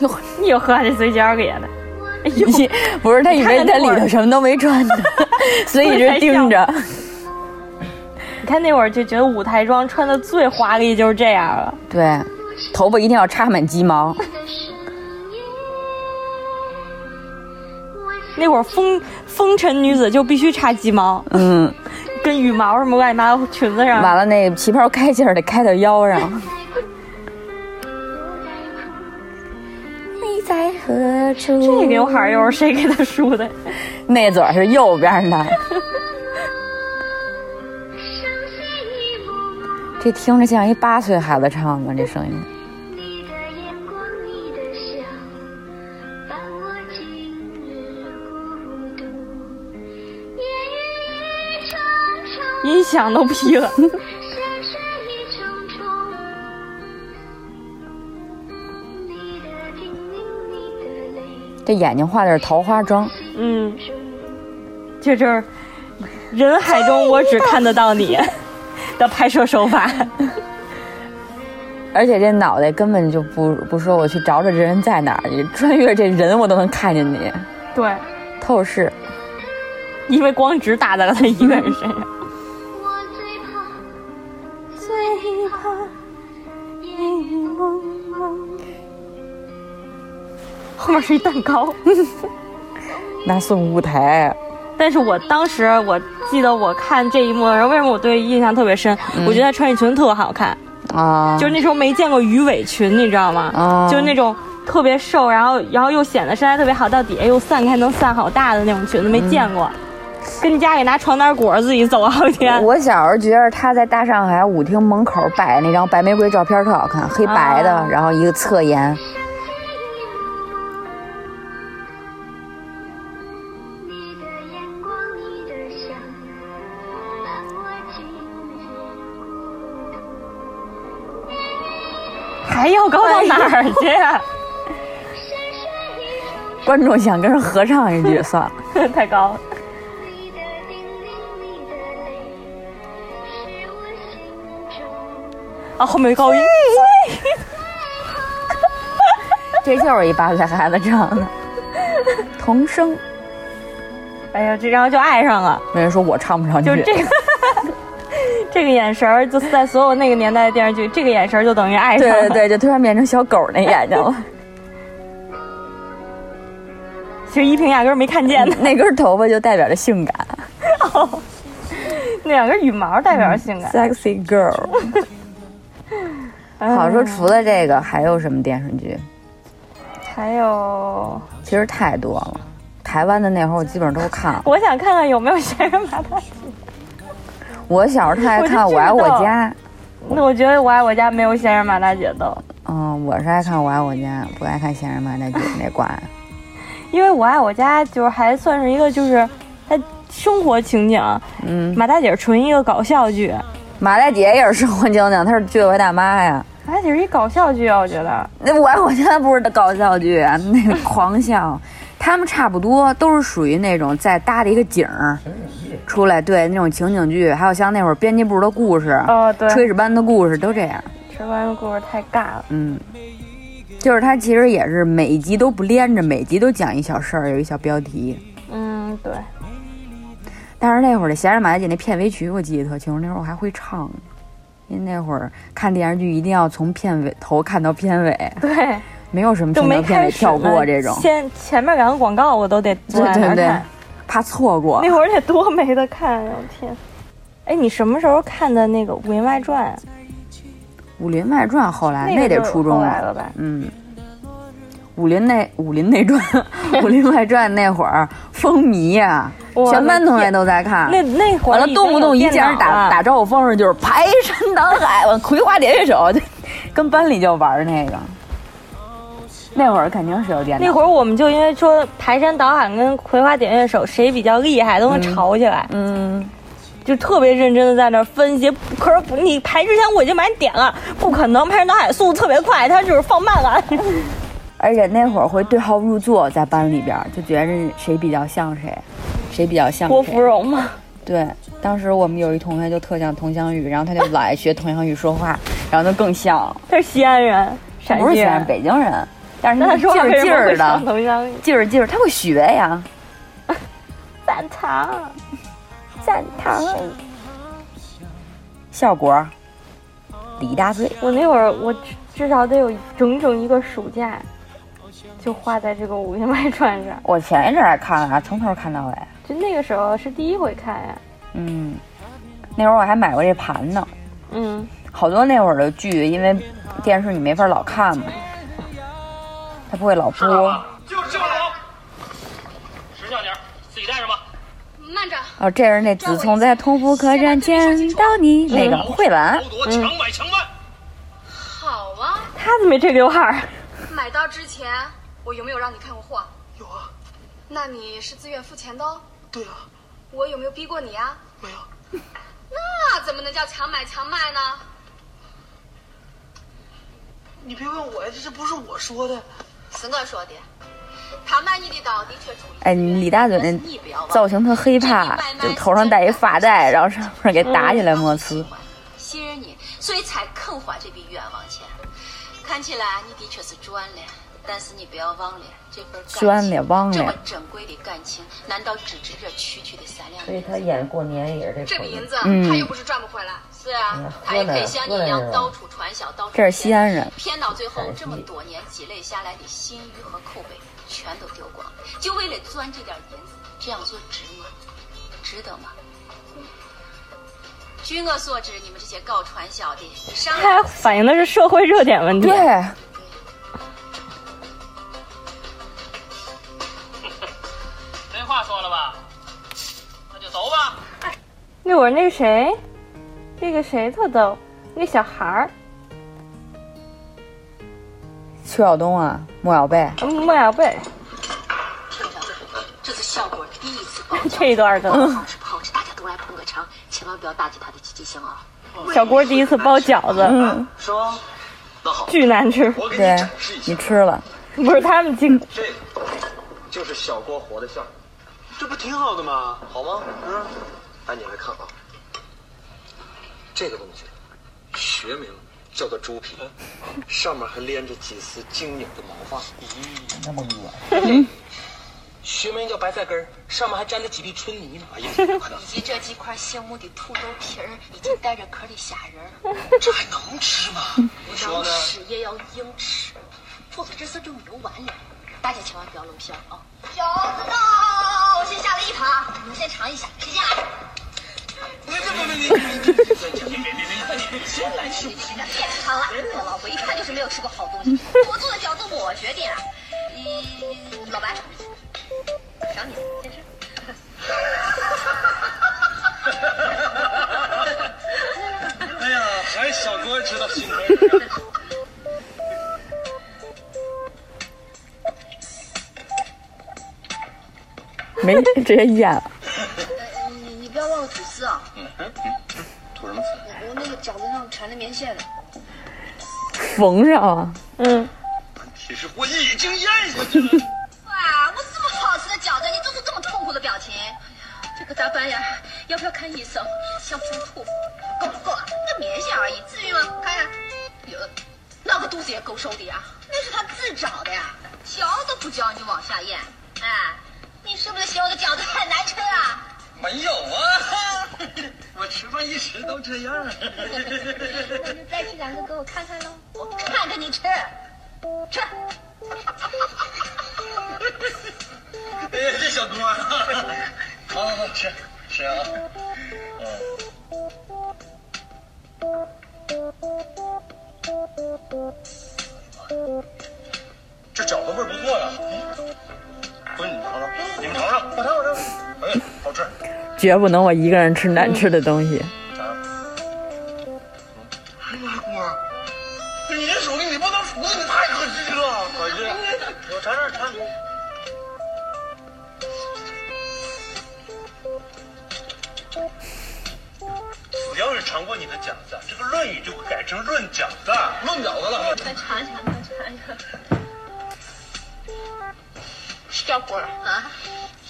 哟，你又喝这嘴角给的。哎呦，不是他以为他里头什么都没穿呢，所以一直盯着。你看那会儿就觉得舞台装穿的最华丽就是这样了。对，头发一定要插满鸡毛。那会儿风风尘女子就必须插鸡毛，嗯，跟羽毛什么乱七八糟裙子上。完了，那旗袍开襟得开到腰上。你在何处？这刘海又是谁给他梳的？那嘴是右边的。这听着像一八岁孩子唱的，这声音。音响都劈了。这眼睛画的是桃花妆，嗯，这就是人海中我只看得到你的拍摄手法，而且这脑袋根本就不不说我去找找这人在哪儿，你穿越这人我都能看见你，对，透视，因为光只打在了他一个人身上。面是一蛋糕，那送舞台。但是我当时我记得我看这一幕，然后为什么我对印象特别深？我觉得她穿这裙子特好看啊，就是那时候没见过鱼尾裙，你知道吗？啊，就是那种特别瘦，然后然后又显得身材特别好，到底下又散开能散好大的那种裙子，没见过。跟你家里拿床单裹着自己走好几天。我小时候觉得她在大上海舞厅门口摆那张白玫瑰照片特好看，黑白的，然后一个侧颜。还要高到哪儿去？观众想跟人合唱一句，算了，太高了。啊，后面高音。这就是一八岁孩子唱的，童声。哎呀，这然后就爱上了。没人说我唱不上去，就这个这个眼神儿，就是在所有那个年代的电视剧，这个眼神儿就等于爱上了。对对对，就突然变成小狗那眼睛了。其实依萍压根儿没看见呢，那根头发就代表着性感。哦，那两根羽毛代表着性感。Sexy girl。好说，除了这个，还有什么电视剧？还有，其实太多了。台湾的那会儿，我基本上都看了。我想看看有没有闲人马大姐。我小时候特爱看《我爱我家》。那我觉得《我爱我家》没有仙人马大姐逗。嗯，我是爱看《我爱我家》，不爱看仙人马大姐那挂。因为我爱我家就是还算是一个就是它生活情景，嗯，马大姐纯一个搞笑剧，马大姐也是生活情景，她是居委会大妈呀。马大姐是一搞笑剧啊，我觉得。那我爱我家不是搞笑剧，那个狂笑，他们差不多都是属于那种在搭的一个景儿出来，对那种情景剧，还有像那会儿编辑部的故事，哦对，炊事班的故事都这样。炊事班的故事太尬了，嗯。就是它其实也是每一集都不连着，每集都讲一小事儿，有一小标题。嗯，对。但是那会儿的《闲人马大姐》那片尾曲我记得特清楚，那会儿我还会唱。因为那会儿看电视剧一定要从片尾头看到片尾，对，没有什么片尾跳过这种。先前面两个广告我都得坐在那看，怕错过。那会儿得多没得看呀！我天，哎，你什么时候看的那个《武林外传》？《武林外传》后来那得初中了吧？嗯，武林内武林内传，《武林外传》那会儿风靡呀，全班同学都在看。那那会儿完了，动不动一见人打打招呼方式就是排山倒海，完葵花点穴手，跟班里就玩那个。那会儿肯定是有电脑。那会儿我们就因为说排山倒海跟葵花点穴手谁比较厉害，都能吵起来。嗯。就特别认真的在那分析，可是不，你排之前我已经把你点了，不可能，排山倒海速度特别快，他就是放慢了。而且那会儿会对号入座，在班里边就觉着谁比较像谁，谁比较像郭芙蓉嘛。对，当时我们有一同学就特像佟湘玉，然后他就老爱学佟湘玉说话，然后他更像。他是西安人，陕不是西安，北京人，但是他劲儿劲儿的，劲儿劲儿，他会学呀。赞糖。赞糖，效果李大嘴。我那会儿，我至少得有整整一个暑假，就花在这个《武林外传》上。我前一阵还看了，从头看到尾。就那个时候是第一回看呀。嗯，那会儿我还买过这盘呢。嗯，好多那会儿的剧，因为电视你没法老看嘛，它不会老播。就是这个楼，识相点，自己带着吧。慢着！哦，这是那自从在同福客栈见到你那个慧兰，抢买强卖。好啊，他怎么没这刘海儿？买到之前我有没有让你看过货？有啊。那你是自愿付钱的哦？对啊。我有没有逼过你啊？没有。那怎么能叫强买强卖呢？你别问我呀，这这不是我说的，是我说的。他买你的刀的确注意。哎，李大嘴那造型特黑怕，就头上戴一发带，然后上面给打起来摩擦。信任你，所以才肯花这笔冤枉钱。看起来你的确是赚了，但是你不要忘了这份赚了忘了这么珍贵的感情，难道只值这区区的三两？所以他演过年也是这笔银子，嗯、他又不是赚不回来。是啊，他也可以像你一样到处传销，到处这是西安人，骗到最后这么多年积累下来的信誉和口碑。全都丢光，就为了赚这点银子，这样做值吗？值得吗？据我所知，你们这些搞传销的，上他反映的是社会热点问题。对。没话说了吧？那就走吧。那会儿那个谁，那个谁特逗，那个小孩儿。邱晓东啊，莫小贝，莫小贝，这是小郭第一次包 这一段的，好吃不好吃，大家都来捧个场，千万不要打击他的积极性啊！小郭第一次包饺子，嗯，是吗？那好，巨难吃。对，你吃了，不是他们经，这就是小郭活的馅儿，这不挺好的吗？好吗？嗯，哎，你来看啊，这个东西学名叫做猪皮，上面还连着几丝晶莹的毛发。咦，那么恶学名叫白菜根儿，上面还沾着几粒春泥呢。哎呀，以及这几块醒目的土豆皮儿，以及带着壳的虾仁儿，这还能吃吗？你说呢？吃也要硬吃，否则这事就没有完了。大家千万不要露馅儿啊！饺子到，我先下了一盘，你们先尝一下，谁先来？别别别别别别别！先来吃，别尝了，我老婆一看就是没有吃过好东西。我做的饺子我决定，嗯，老白，赏你，先吃。哎呀，还小哥知道心疼。没直接咽了。不要忘了吐丝啊！嗯嗯，吐什么丝？我我那个饺子上缠着棉线呢。缝上啊，嗯，其实我已经咽下去了。哇，我这么好吃的饺子，你做出这么痛苦的表情，这可咋办呀？要不要看医生？想不想吐？够了够了，那棉线而已，至于吗？看看，哟，那个肚子也够受的呀，那是他自找的呀，教都不教 你往下咽，哎，你是不是嫌我的饺子很难吃啊？没有啊，我吃饭一直都这样。那就再吃两个给我看看喽，我看着你吃，吃。哎呀，这小锅，好好好，吃吃啊。嗯。这饺子味儿不错呀。不是你尝尝，你们尝尝，我尝我尝。哎，好吃。绝不能我一个人吃难吃的东西。哎呀，锅，你这手艺你不能厨子，你太可惜了。可惜。我尝尝尝。只要是尝过你的饺子，这个《论语》就会改成《论饺子》，论饺子了。再尝一尝，再尝一下。小郭儿啊，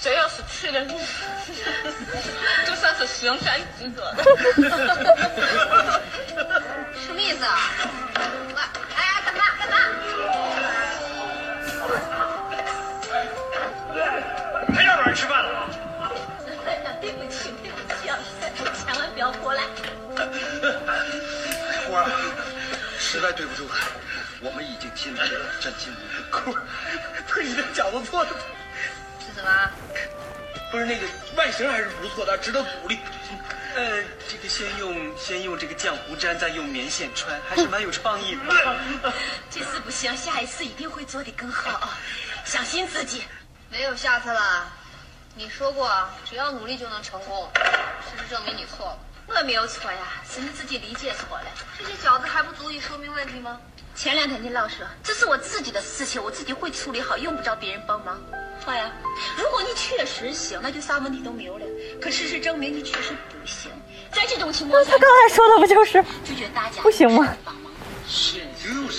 这要是去了你，就算是身甘之作的。什么意思啊？我哎，干嘛干嘛？还让人吃饭了？对不起，对不起啊，千万不要过来。实在对不住了，我们已经尽力了，真尽力了。锅儿，不是你的饺子做的，是什么？不是那个外形还是不错的，值得鼓励。呃，这个先用先用这个浆糊粘，再用棉线穿，还是蛮有创意的。这次不行，下一次一定会做得更好，相信自己。没有下次了，你说过只要努力就能成功，事实证明你错了。我没有错呀，是你自己理解错了。这些饺子还不足以说明问题吗？前两天你老说这是我自己的事情，我自己会处理好，用不着别人帮忙。好呀，如果你确实行，那就啥问题都没有了。可事实证明你确实不行，在这种情况下，他刚才说的不就是拒绝大家不行吗？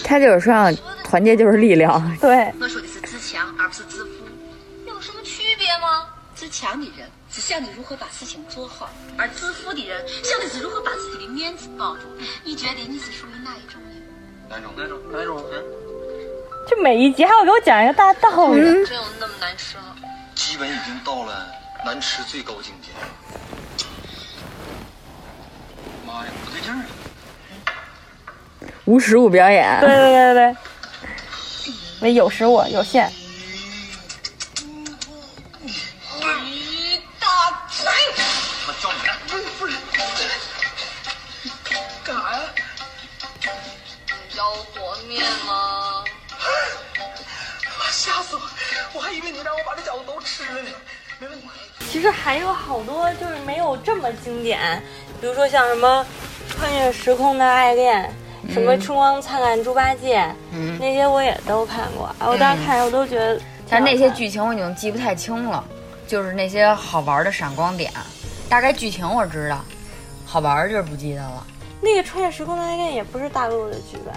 他就是说让团结就是力量。对，我说的是自强，而不是自负，有什么区别吗？自强的人只想你如何把事情做好，而自负的人想的是如何把自己的面子保住。你觉得你是属于哪一种人？哪种？哪种？哪种？嗯。就每一集还要给我讲一个大道理。真有那么难吃吗？基本已经到了难吃最高境界。妈呀，不对劲儿了！无实物表演。对对对对，没有实物，有限。一大嘴！其实还有好多就是没有这么经典，比如说像什么穿越时空的爱恋，什么春光灿烂猪八戒，嗯那些我也都看过。啊我当时看我都觉得，但是那些剧情我已经记不太清了，就是那些好玩的闪光点，大概剧情我知道，好玩就是不记得了。那个穿越时空的爱恋也不是大陆的剧吧？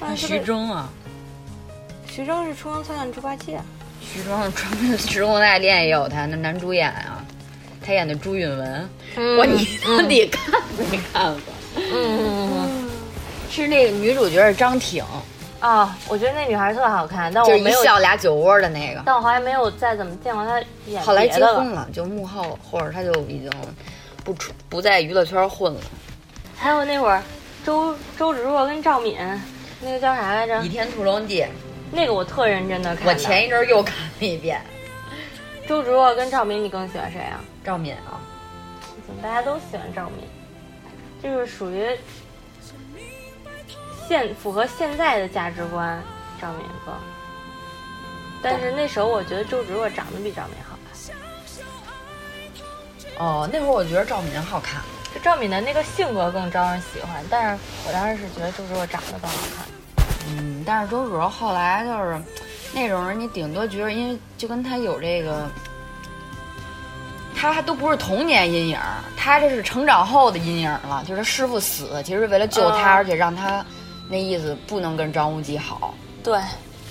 那徐峥啊，徐峥是春光灿烂猪八戒。徐峥《穿越时空的爱恋》也有他，那男主演啊，他演的朱允文，嗯我你到底看没看过？嗯，是那个女主角是张挺，啊，我觉得那女孩特好看，但我没有，笑俩酒窝的那个。但我好像没有再怎么见过她演后来。结婚了，就幕后，或者她就已经不出不在娱乐圈混了。还有那会儿周周芷若跟赵敏，那个叫啥来着？《倚天屠龙记》，那个我特认真的看的。我前一阵儿又看了一遍。周芷若跟赵敏，你更喜欢谁啊？赵敏啊，怎么大家都喜欢赵敏？就是属于现符合现在的价值观，赵敏哥。但是那时候我觉得周芷若长得比赵敏好看，哦，那会儿我觉得赵敏好看。就赵敏的那个性格更招人喜欢，但是我当时是觉得周芷若长得更好看。嗯，但是周芷若后来就是那种人，你顶多觉得，因为就跟他有这个，他还都不是童年阴影，他这是成长后的阴影了。就是师傅死，其实为了救他，嗯而且让他那意思不能跟张无忌好，对，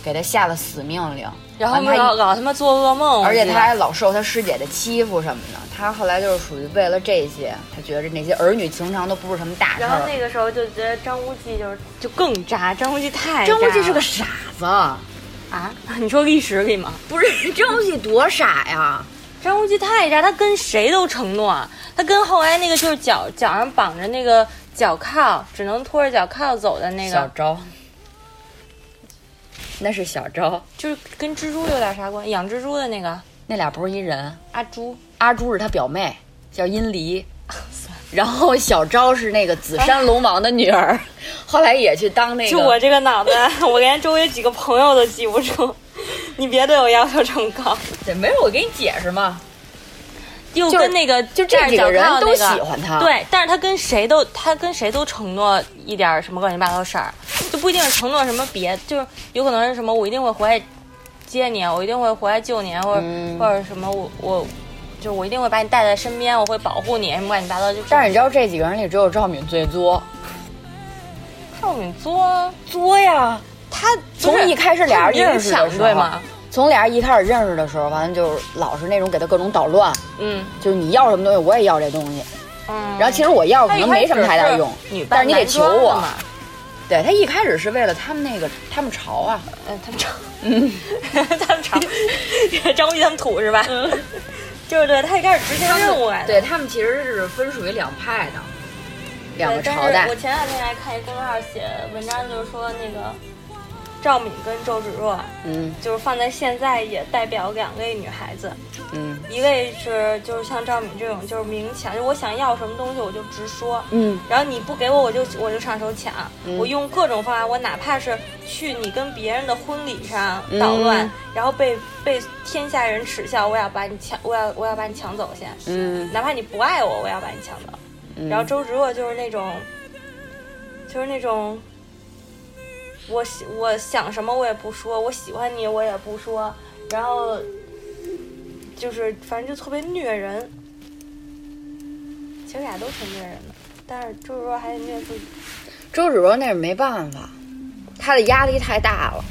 给他下了死命令。然后老老他妈做噩梦，而且他还老受他师姐的欺负什么的。他后来就是属于为了这些，他觉着那些儿女情长都不是什么大事儿。然后那个时候就觉得张无忌就是就更渣，张无忌太渣张无忌是个傻子，啊！你说历史里吗？不是张无忌多傻呀！张无忌太渣，他跟谁都承诺，他跟后来那个就是脚脚上绑着那个脚铐，只能拖着脚铐走的那个，小昭，那是小昭，就是跟蜘蛛有点啥关系？养蜘蛛的那个那俩不是一人。阿朱，阿朱是他表妹，叫殷离。然后小昭是那个紫山龙王的女儿，后来也去当那个。就我这个脑袋，我连周围几个朋友都记不住。你别对我要求这么高。对，没有，我给你解释嘛。又就跟那个就这几个人都喜欢他对，但是他跟谁都他跟谁都承诺一点什么乱七八糟事儿，就不一定是承诺什么别，就是有可能是什么我一定会回来接你，我一定会回来救你，或者、嗯或者什么我我就我一定会把你带在身边，我会保护你，什么乱七八糟就。但是你知道这几个人里只有赵敏最作，赵敏作作呀！他从一开始俩人认识的时候，对吗？从俩人一开始认识的时候，完了就是老是那种给他各种捣乱，嗯就是你要什么东西我也要这东西，嗯。然后其实我要可能没什么太大用，女但是你得求我。嘛。对他一开始是为了他们那个他们朝啊，嗯，他们潮，嗯，他们潮，张无忌他们土是吧？就是对他一开始执行任务来的。对他们其实是分属于两派的，两个对朝代我。前两天还看一公众号写文章，就是说那个赵敏跟周芷若，嗯。就是放在现在也代表两位女孩子，嗯。一位是就是像赵敏这种就是明抢，就我想要什么东西我就直说，嗯。然后你不给我我就我就上手抢，嗯。我用各种方法，我哪怕是去你跟别人的婚礼上捣乱，嗯然后被被天下人耻笑，我也要把你抢，我要我要把你抢走先，嗯。哪怕你不爱我，我也要把你抢走。嗯。然后周芷若就是那种，就是那种，我我想什么我也不说，我喜欢你我也不说，然后就是反正就特别虐人。其实俩都挺虐人的，但是周芷若还得虐自己。周芷若那是没办法，她的压力太大了。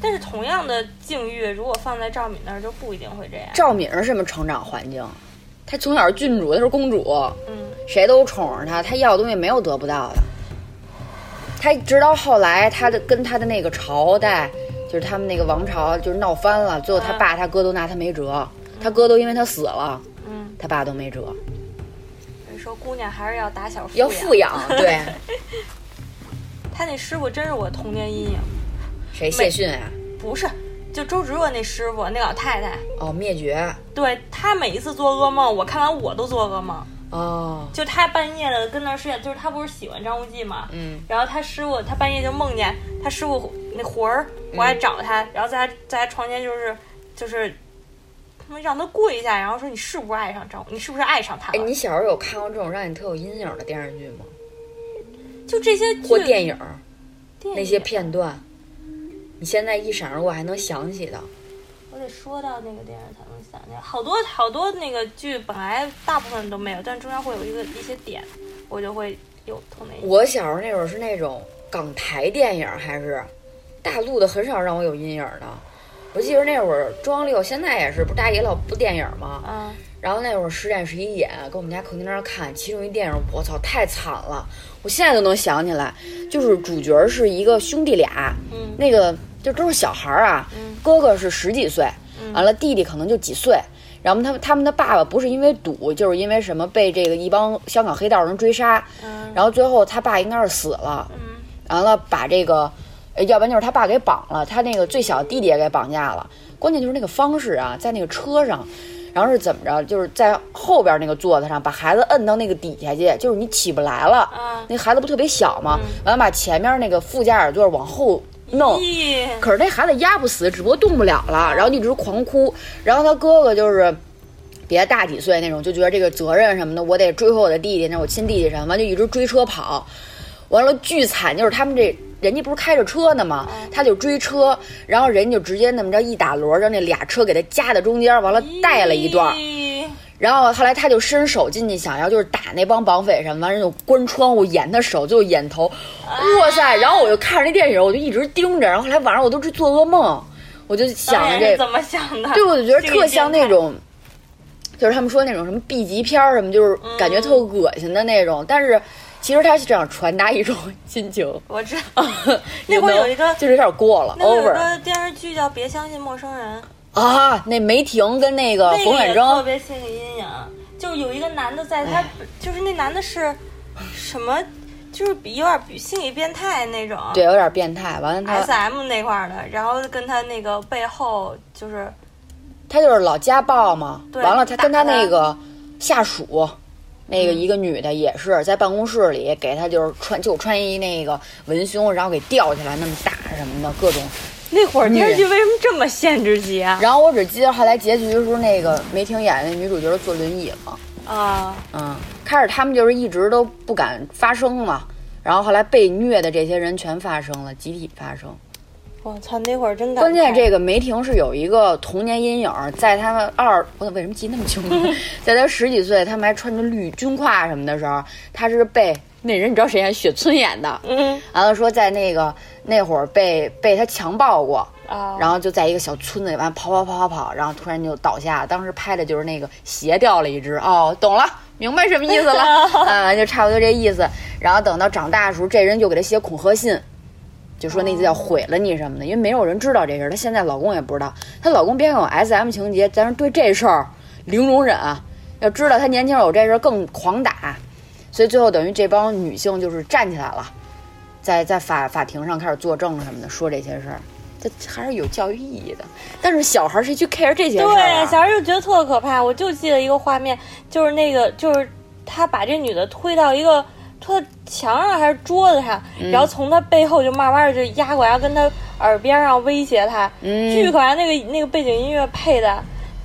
但是同样的境遇，如果放在赵敏那儿，就不一定会这样。赵敏是什么成长环境？她从小是郡主，她是公主，嗯，谁都宠着她，她要的东西没有得不到的。她直到后来，他的跟他的那个朝代，就是他们那个王朝，就是闹翻了，最后他爸、他哥都拿他没辙，他哥都因为他死了，嗯，他爸都没辙，所以说姑娘还是要打小要富养。对，他那师傅真是我童年阴影。谁谢逊啊？不是，就周芷若那师傅，那老太太，哦，灭绝。对她每一次做噩梦，我看完我都做噩梦。哦，就他半夜的跟那儿睡觉，就是他不是喜欢张无忌嘛，嗯，然后他师傅他半夜就梦见他师傅那魂儿过来找他，然后在他在他床前就是就是。他们让他跪下，然后说：“你是不是爱上张？你是不是爱上他哎，了？”你小时候有看过这种让你特有阴影的电视剧吗？就这些剧或电影，电影那些片段，你现在一闪而过还能想起的。我得说到那个电视才能想起来，好多好多那个剧本来大部分都没有，但中间会有一个一些点，我就会有童年。我小时候那会儿是那种港台电影，还是大陆的，很少让我有阴影的。我记得那会儿中央六现在也是，不是大家也老播电影吗？嗯，然后那会儿十点十一点，跟我们家客厅那儿看，其中一电影，我操，太惨了！我现在都能想起来，就是主角是一个兄弟俩，嗯那个就都是小孩儿啊，哥哥是十几岁，完了弟弟可能就几岁。然后他们他们的爸爸不是因为赌，就是因为什么被这个一帮香港黑道人追杀，然后最后他爸应该是死了，完了把这个，呃要不然就是他爸给绑了，他那个最小弟弟也给绑架了。关键就是那个方式啊，在那个车上，然后是怎么着？就是在后边那个座子上把孩子摁到那个底下去，就是你起不来了。那孩子不特别小吗？完了把前面那个副驾驶座往后弄。可是那孩子压不死，只不过动不了了，然后一直狂哭。然后他哥哥就是比他大几岁那种，就觉得这个责任什么的，我得追回我的弟弟，那我亲弟弟什么，完就一直追车跑。完了巨惨，就是他们这人家不是开着车呢吗？他就追车，然后人就直接那么着一打轮，让那俩车给他夹在中间，完了带了一段。然后后来他就伸手进去，想要就是打那帮绑匪什么，完人就关窗户掩他手，最后掩头。哇塞！然后我就看着那电影，我就一直盯着，然后后来晚上我都是做噩梦，我就想着这怎么想的？对，我就觉得特像那种，就是他们说那种什么 B 级片儿什么，就是感觉特恶心的那种。但是其实他是想传达一种心情。我知道，那会儿有一个就是有点过了那有个电视剧叫《别相信陌生人》，啊。那梅婷跟那个冯远征特别心理阴影。就是有一个男的在他，就是那男的是什么？就是比有点比心理变态那种，对，有点变态。完了他 S M 那块儿的，然后跟他那个背后就是他就是老家暴嘛。完了他跟他那个下属。那个一个女的也是在办公室里给他就是穿就穿一那个文胸，然后给吊起来那么大什么的各种。那会儿电视剧为什么这么限制级啊？然后我只记得后来结局的时候，那个梅婷演的那女主角坐轮椅了。啊，嗯，开始他们就是一直都不敢发声嘛，然后后来被虐的这些人全发声了，集体发声。我操，那会儿真关键这个梅婷是有一个童年阴影，在他们二，我为什么记那么清楚？在他十几岁，他们还穿着绿军挎什么的时候，他是被那人你知道谁演？雪村演的。嗯，完了说在那个那会儿被被他强暴过。啊，然后就在一个小村子里，完跑跑跑跑跑，然后突然就倒下。当时拍的就是那个鞋掉了一只，哦，懂了，明白什么意思了，啊，就差不多这意思。然后等到长大的时候，这人就给他写恐吓信，就说那意思叫毁了你什么的，因为没有人知道这事儿，她现在老公也不知道。她老公边有 S M 情节，但是对这事儿零容忍，要知道她年轻时候有这事儿更狂打，所以最后等于这帮女性就是站起来了，在在法法庭上开始作证什么的，说这些事儿。这还是有教育意义的，但是小孩儿谁去 care 这些事儿、啊？对，小孩就觉得特可怕。我就记得一个画面，就是那个，就是他把这女的推到一个推到墙上还是桌子上，嗯然后从他背后就慢慢的就压过来，跟他耳边上威胁他。嗯巨可爱，那个那个背景音乐配的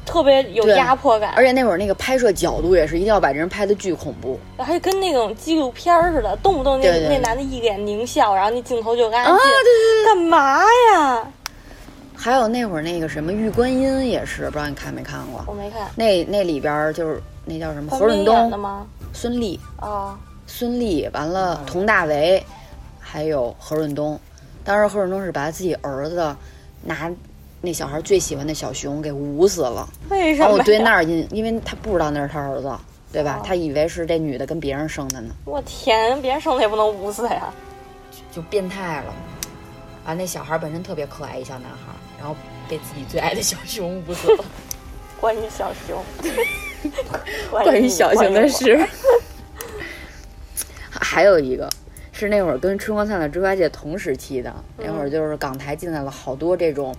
特别有压迫感，而且那会儿那个拍摄角度也是一定要把这人拍的巨恐怖。还跟那种纪录片似的，动不动那那男的一脸狞笑，然后那镜头就安啊，对对对，干嘛呀？还有那会儿那个什么玉观音也是，不知道你看没看过？我没看。那那里边儿就是那叫什么范何润东、吗？孙俪、哦，孙俪，完了佟大为，还有何润东。当时何润东是把他自己儿子拿那小孩最喜欢的小熊给捂死了。为什么呀？对那儿印，因为他不知道那是他儿子，对吧？他以为是这女的跟别人生的呢，我天，别人生的也不能捂死呀！就变态了。啊，那小孩本身特别可爱，一小男孩，然后被自己最爱的小熊捂死了。关于小熊，关于小熊的事。还有一个是那会儿跟《春光灿烂猪八戒》同时期的，那会儿就是港台进来了好多这种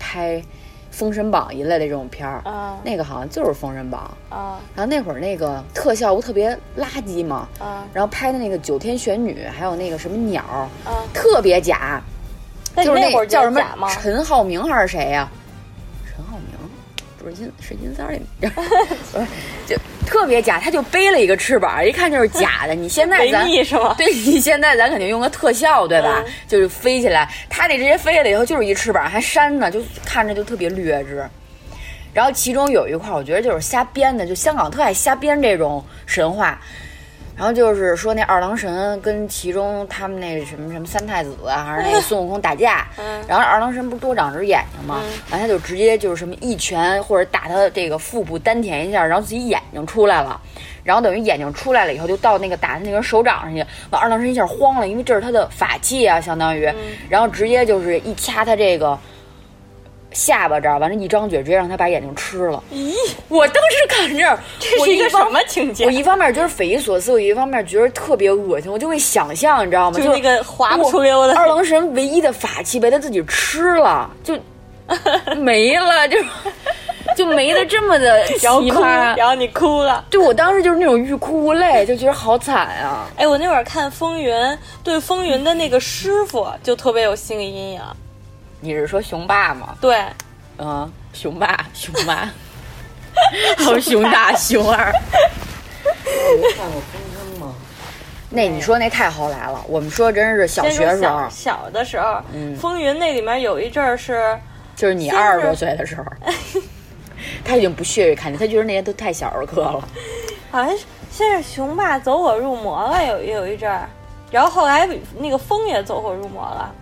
拍《封神榜》一类的这种片儿，啊那个好像就是《封神榜》。啊然后那会儿那个特效不特别垃圾嘛，啊然后拍的那个九天玄女，还有那个什么鸟儿，啊！特别假，就是那会儿叫什么？陈浩明还是谁呀、不是金是金三儿里，不是就特别假，他就背了一个翅膀，一看就是假的。你现在 咱是吗？对你现在咱肯定用个特效，对吧？嗯就是飞起来，他那直接飞了以后就是一翅膀，还扇呢，就看着就特别劣质。然后其中有一块，我觉得就是瞎编的，就香港特爱瞎编这种神话。然后就是说那二郎神跟其中他们那什么什么三太子啊，还是那个 孙悟空打架，嗯然后二郎神不是多长只眼睛吗？完他就直接就是什么一拳或者打他这个腹部丹田一下，然后自己眼睛出来了，然后等于眼睛出来了以后就到那个打他那个手掌上去，完二郎神一下慌了，因为这是他的法器啊，相当于，然后直接就是一掐他这个。下巴这儿，完了，一张嘴，直接让他把眼睛吃了。咦，我当时看这儿，这是一个什么情节我一方面觉得匪夷所思，我一方面觉得特别恶心，我就会想象，你知道吗？就那个滑不出溜的二郎神唯一的法器被他自己吃了，就 没了，就 就没的这么的奇然后。然后你哭了。对我当时就是那种欲哭无泪，就觉得好惨啊！哎，我那会儿看《风云》，对风云的那个师傅就特别有心理阴影。你是说熊爸吗？对，嗯，熊爸、熊妈，还有熊大、熊二。看过《风筝》吗？那你说那太后来了，我们说真是小学时候小，小的时候，嗯风云》那里面有一阵儿是，就是你二十多岁的时候，他已经不屑于看见，他觉得那些都太小儿科了。好像先是熊爸走火入魔了，有有一阵儿，然后后来那个风也走火入魔了，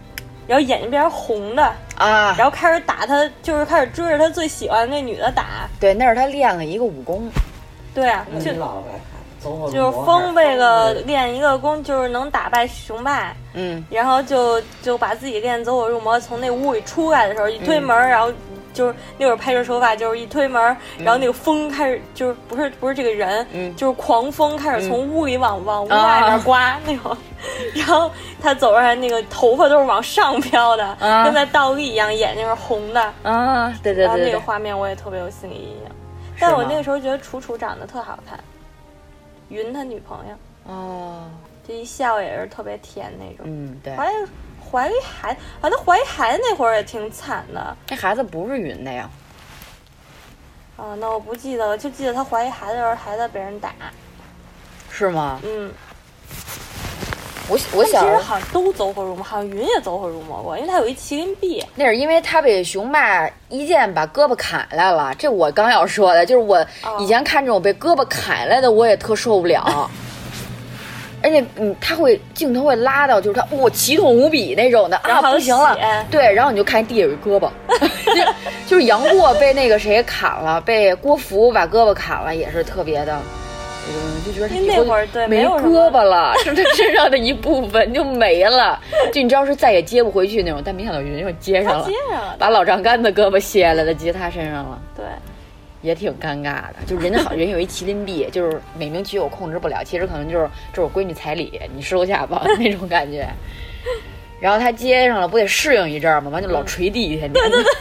然后眼睛变成红的啊，然后开始打他，就是开始追着他最喜欢的那女的打，对，那是他练了一个武功。对啊，就老该看，走火入就是风为了练一个功，就是能打败雄霸，嗯，然后就就把自己练走火入魔，从那屋里出来的时候一推门，然后就是那会儿拍摄手法就是一推门，然后那个风开始就是不是不是这个人，就是狂风开始从屋里往往屋外面刮、那种，然后他走出来那个头发都是往上飘的，啊。跟在倒立一样，眼睛是红的，啊，对对对然后那个画面我也特别有心理阴影，但我那个时候觉得楚楚长得特好看，云他女朋友。哦，这一笑也是特别甜那种。嗯，对，怀怀了一孩子，啊，他怀一孩子那会儿也挺惨的。那孩子不是云的呀，啊，那我不记得了，就记得他怀一孩子的时候，孩子被人打。是吗？嗯，我我小时候其实好像都走火入魔，好像云也走火入魔过，因为他有一麒麟臂。那是因为他被熊霸一剑把胳膊砍下来了，这我刚要说的，就是我以前看这种被胳膊砍下来的，我也特受不了。而且，嗯，他会镜头会拉到，就是他哇奇痛无比那种的啊，不行了，对，然后你就看地下有一胳膊，就 就是杨过被那个谁砍了，被郭芙把胳膊砍了，也是特别的，嗯，就觉得他那会儿对没胳膊了，是他身上的一部分就没了，就你知道是再也接不回去那种，但没想到云又接上了，接上了把老丈杆的胳膊卸下来了，接他身上了。对，也挺尴尬的，就人家好人有一麒麟臂，就是美名其有控制不了，其实可能就是这是我闺女彩礼，你收下吧 那种感觉。然后他接上了，不得适应一阵儿吗？完就老捶地，天天。对对对，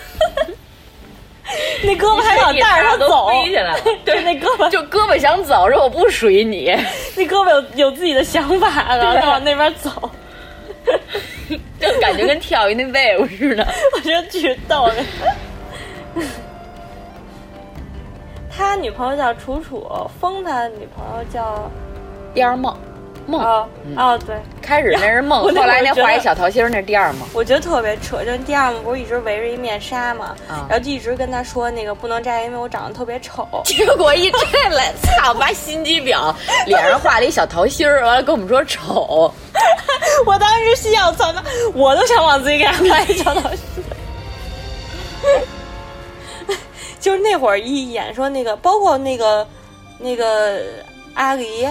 那胳膊还想带着他走，飞起来了。对，那胳膊就胳膊想走，说我不属于你。那胳膊有有自己的想法了，对他往那边走，就感觉跟跳一那 wave 似的。我觉得巨逗。他女朋友叫楚楚，风他女朋友叫第二梦，梦哦嗯哦对，开始那是梦，后来那画一小桃心儿，那是第二梦。我觉得特别扯，就是第二梦不是一直围着一面纱嘛，啊然后就一直跟他说那个不能摘，因为我长得特别丑。结果一摘来，操妈心机婊，脸上画了一小桃心儿，完了跟我们说丑。我当时心想操他，我都想往自己脸上画一小桃心。就是那会儿一演说那个，包括那个那个阿离，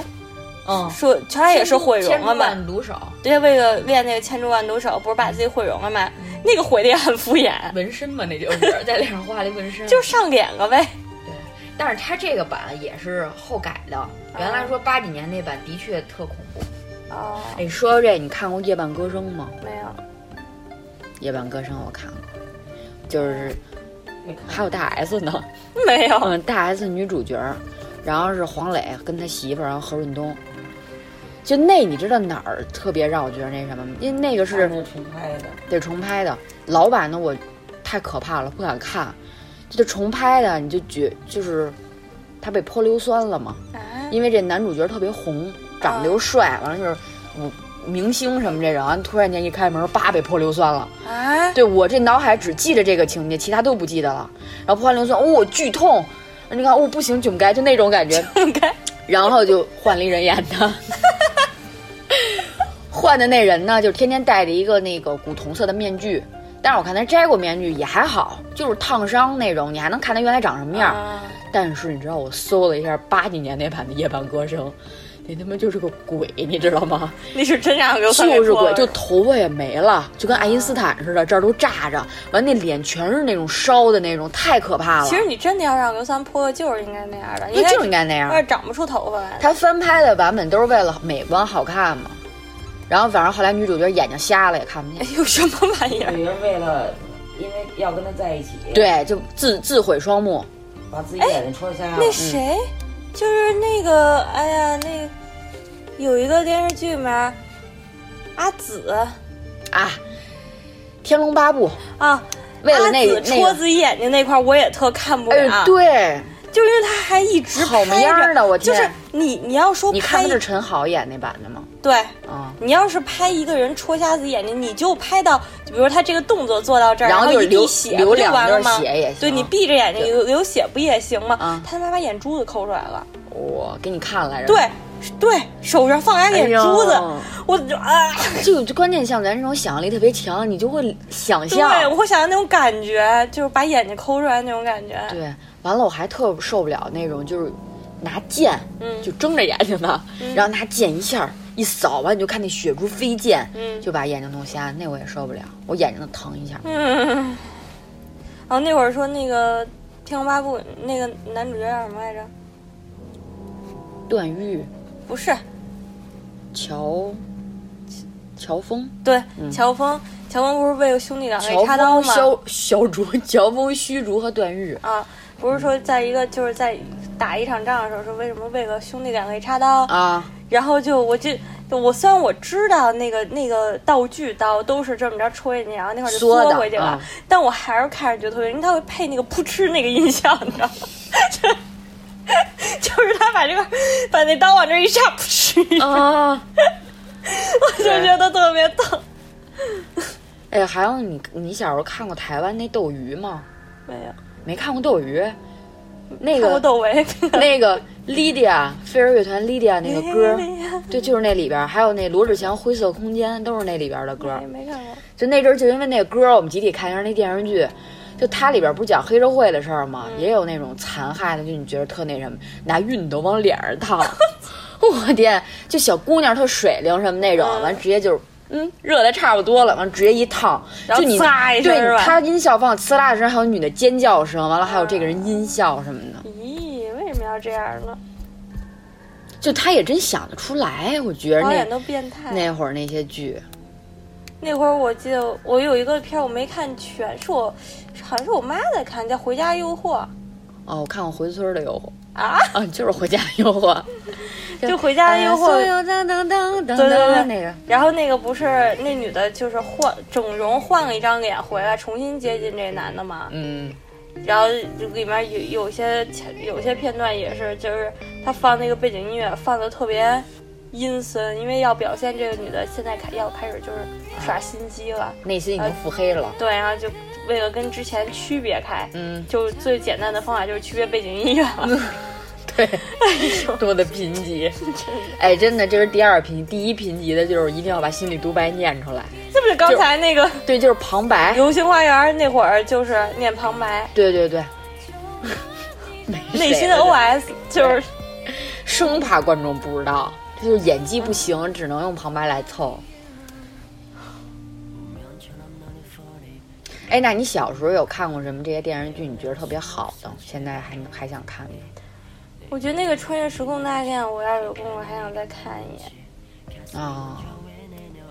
嗯，说他也是毁容了嘛，万毒手，对，为了练那个千珠万毒手，不是把自己毁容了吗？那个毁的也很敷衍，纹身嘛，那就是在脸上画了一纹身，就上脸了呗。对但是他这个版也是后改的，原来说八几年那版的确特恐怖。哦，哎，说到这，你看过《夜半歌声》吗？没有，《夜半歌声》我看过，就是还有大 S 呢，没有，嗯，大 S 女主角，然后是黄磊跟他媳妇儿，然后何润东。就那你知道哪儿特别让我觉得那什么吗？因为那个是那重拍的，得重拍的，老版的我太可怕了，不敢看。这重拍的你就觉就是他被泼硫酸了嘛，啊因为这男主角特别红，长得又帅，完了就是我明星什么这种，完了突然间一开门，叭被泼硫酸了。啊，对我这脑海只记着这个情节，其他都不记得了。然后泼完硫酸，哦，剧痛。你看，哦，不行，囧该就那种感觉，囧 该，然后就换了一人演的。换的那人呢，就天天戴着一个那个古铜色的面具，但是我看他摘过面具也还好，就是烫伤那种，你还能看他原来长什么样。啊但是你知道，我搜了一下八几年那版的《夜半歌声》，那他妈就是个鬼，你知道吗？那是真让刘就是鬼，就头发也没了，就跟爱因斯坦似的，这儿都炸着，完那脸全是那种烧的那种，太可怕了。其实你真的要让刘三泼，就是应该那样的，对就应该那样长不出头发来。他翻拍的版本都是为了美观好看嘛。然后反正后来女主角眼睛瞎了也看不见，有什么玩意儿？女人为了因为要跟他在一起，对，就自自毁双目。把自己眼睛戳瞎了。那谁，就是那个，哎呀，那有一个电视剧里面，阿紫。啊，《天龙八部》啊，为了那阿紫那个。戳自己眼睛那块，我也特看不了。哎，对，就是因为他还一直好拍着样的我就是你你要说你看拍的是陈好演那版的吗？对，啊，你要是拍一个人戳瞎自己眼睛，你就拍到，比如说他这个动作做到这儿，然一滴然后就是流血不就完了吗？血也行对你闭着眼睛流流血不也行吗？啊他他妈把眼珠子抠出来了，我给你看来着。对对，手上放俩眼珠子，哎我就啊，就就关键像咱这种想象力特别强，你就会想象。对，我会想象那种感觉，就是把眼睛抠出来那种感觉。对，完了我还特受不了那种就是拿剑，嗯就睁着眼睛的，嗯然后拿剑一下一扫完，你就看那血珠飞溅，嗯就把眼睛弄瞎，那我也受不了，我眼睛都疼一下。嗯，然后那会儿说那个《天龙八部》那个男主角叫什么来着？段誉、不是，乔、乔峰、对，嗯乔峰，乔峰不是为了兄弟俩给乔峰、插刀吗？萧萧竹、乔峰、虚竹和段誉。啊，不是说在一个就是在打一场仗的时候，说为什么为了兄弟两个插刀啊？然后就我就就我虽然我知道那个那个道具刀都是这么着戳进去，然后那会儿就缩的回去了，嗯但我还是看着觉得特别，因为他会配那个扑哧那个音效，你知道吗？就 就是他把这个把那刀往这一插，噗嗤啊，我就觉得特别疼。哎，还有你，你小时候看过台湾那斗鱼吗？没有，没看过斗鱼？那看过个窦唯，那个 Lydia 飞儿乐团 Lydia 那个歌，对，就是那里边儿，还有那罗志祥《灰色空间》，都是那里边儿的歌。没看过。就那阵儿，就因为那个歌，我们集体看一下那电视剧。就它里边不是讲黑社会的事儿吗？也有那种残害的，就你觉得特那什么，拿熨斗往脸上烫。我天，就小姑娘特水灵什么那种，完直接就是。嗯，热的差不多了，完直接一烫，然后就你呲一声对它音效放呲啦的声，还有女的尖叫声，完了还有这个人音效什么的，咦，为什么要这样呢？就他也真想得出来，我觉得那演都变态。那会儿那些剧，那会儿我记得我有一个片儿我没看全，是我好像是我妈在看，叫《回家诱惑》哦，我看过回村的诱惑。啊，啊，就是回家诱惑，就《回家诱惑所》有当当当当对对对，那个，然后那个不是那女的，就是换整容换了一张脸回来，重新接近这男的嘛。嗯，然后里面有有些有些片段也是，就是他放那个背景音乐放的特别阴森，因为要表现这个女的现在开要开始就是耍心机了，内心已经腹黑了。对，然后就为了跟之前区别开，嗯，就最简单的方法就是区别背景音乐了。对，多的贫瘠。哎，真的，这是第二贫，第一贫瘠的就是一定要把心里独白念出来。是不是刚才那个？对，就是旁白。流星花园那会儿就是念旁白。对对对，内心的 OS 就是生怕观众不知道，这就是演技不行，只能用旁白来凑。哎，那你小时候有看过什么这些电视剧？你觉得特别好的，现在还还想看吗？我觉得那个穿越时空大战，我要有空我还想再看一眼。啊、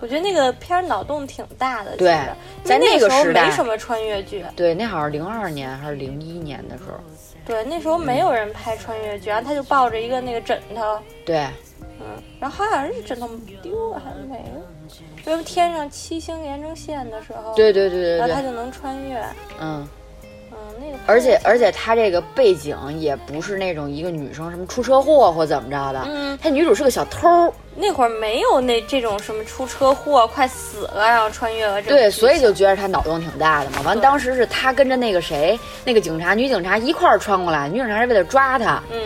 我觉得那个片儿脑洞挺大的，对在那个时代没什么穿越剧，对，那好像是零二年还是零一年的时候。对，那时候没有人拍穿越剧，然后他就抱着一个那个枕头，对，嗯，然后好像是枕头丢了还是没了，就是天上七星连成线的时候，对对对对对。然后他就能穿越，嗯。嗯，那个而且而且她这个背景也不是那种一个女生什么出车祸或怎么着的，嗯，她女主是个小偷，那会儿。没有那这种什么出车祸快死了然后穿越了这对，所以就觉得她脑洞挺大的嘛。完，当时是她跟着那个谁，那个警察女警察一块儿穿过来，女警察是为了抓她，嗯，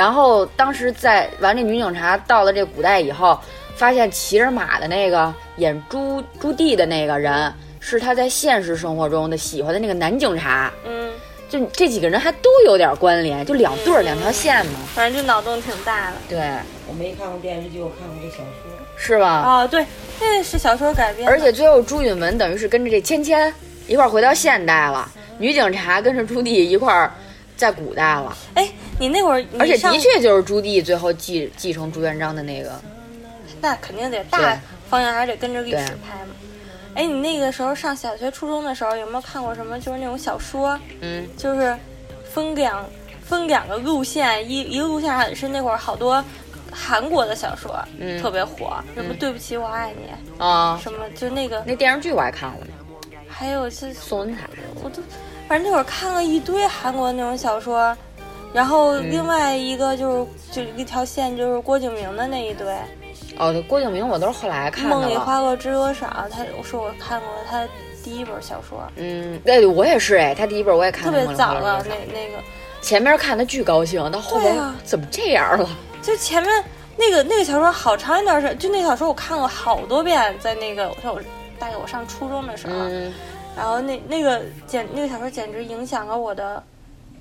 然后当时在完这女警察到了这古代以后，发现骑着马的那个演朱朱棣的那个人，是他在现实生活中的喜欢的那个男警察。嗯，就这几个人还都有点关联，就两对儿、两条线嘛。反正就脑洞挺大的。对，我没看过电视剧，我看过这小说。是吧？哦，对，那是小说改编。而且最后朱允文等于是跟着这芊芊一块儿回到现代了，女警察跟着朱棣一块儿在古代了。哎，你那会儿，而且的确就是朱棣最后继继承朱元璋的那个。那肯定得大方向还得跟着历史拍嘛。哎，你那个时候上小学、初中的时候，有没有看过什么就是那种小说？嗯，就是分两分两个路线，一一个路线上是那会儿好多韩国的小说，嗯特别火，什么嗯对不起我爱你，啊，什么就那个那电视剧我还看过呢，还有是宋文彩。我都反正那会儿看了一堆韩国那种小说，然后嗯另外一个就是就一条线就是郭敬明的那一堆，哦，对，郭敬明我都是后来看的梦里了。花落知多少，他我说我看过他第一本小说，嗯，对，我也是哎，他第一本我也看特别早了了，那那个。前面看的巨高兴，到后边对啊怎么这样了？就前面那个那个小说好长一段时间，就那小说我看过好多遍，在那个像我大概我上初中的时候，嗯然后那那个简那个小说简直影响了我的，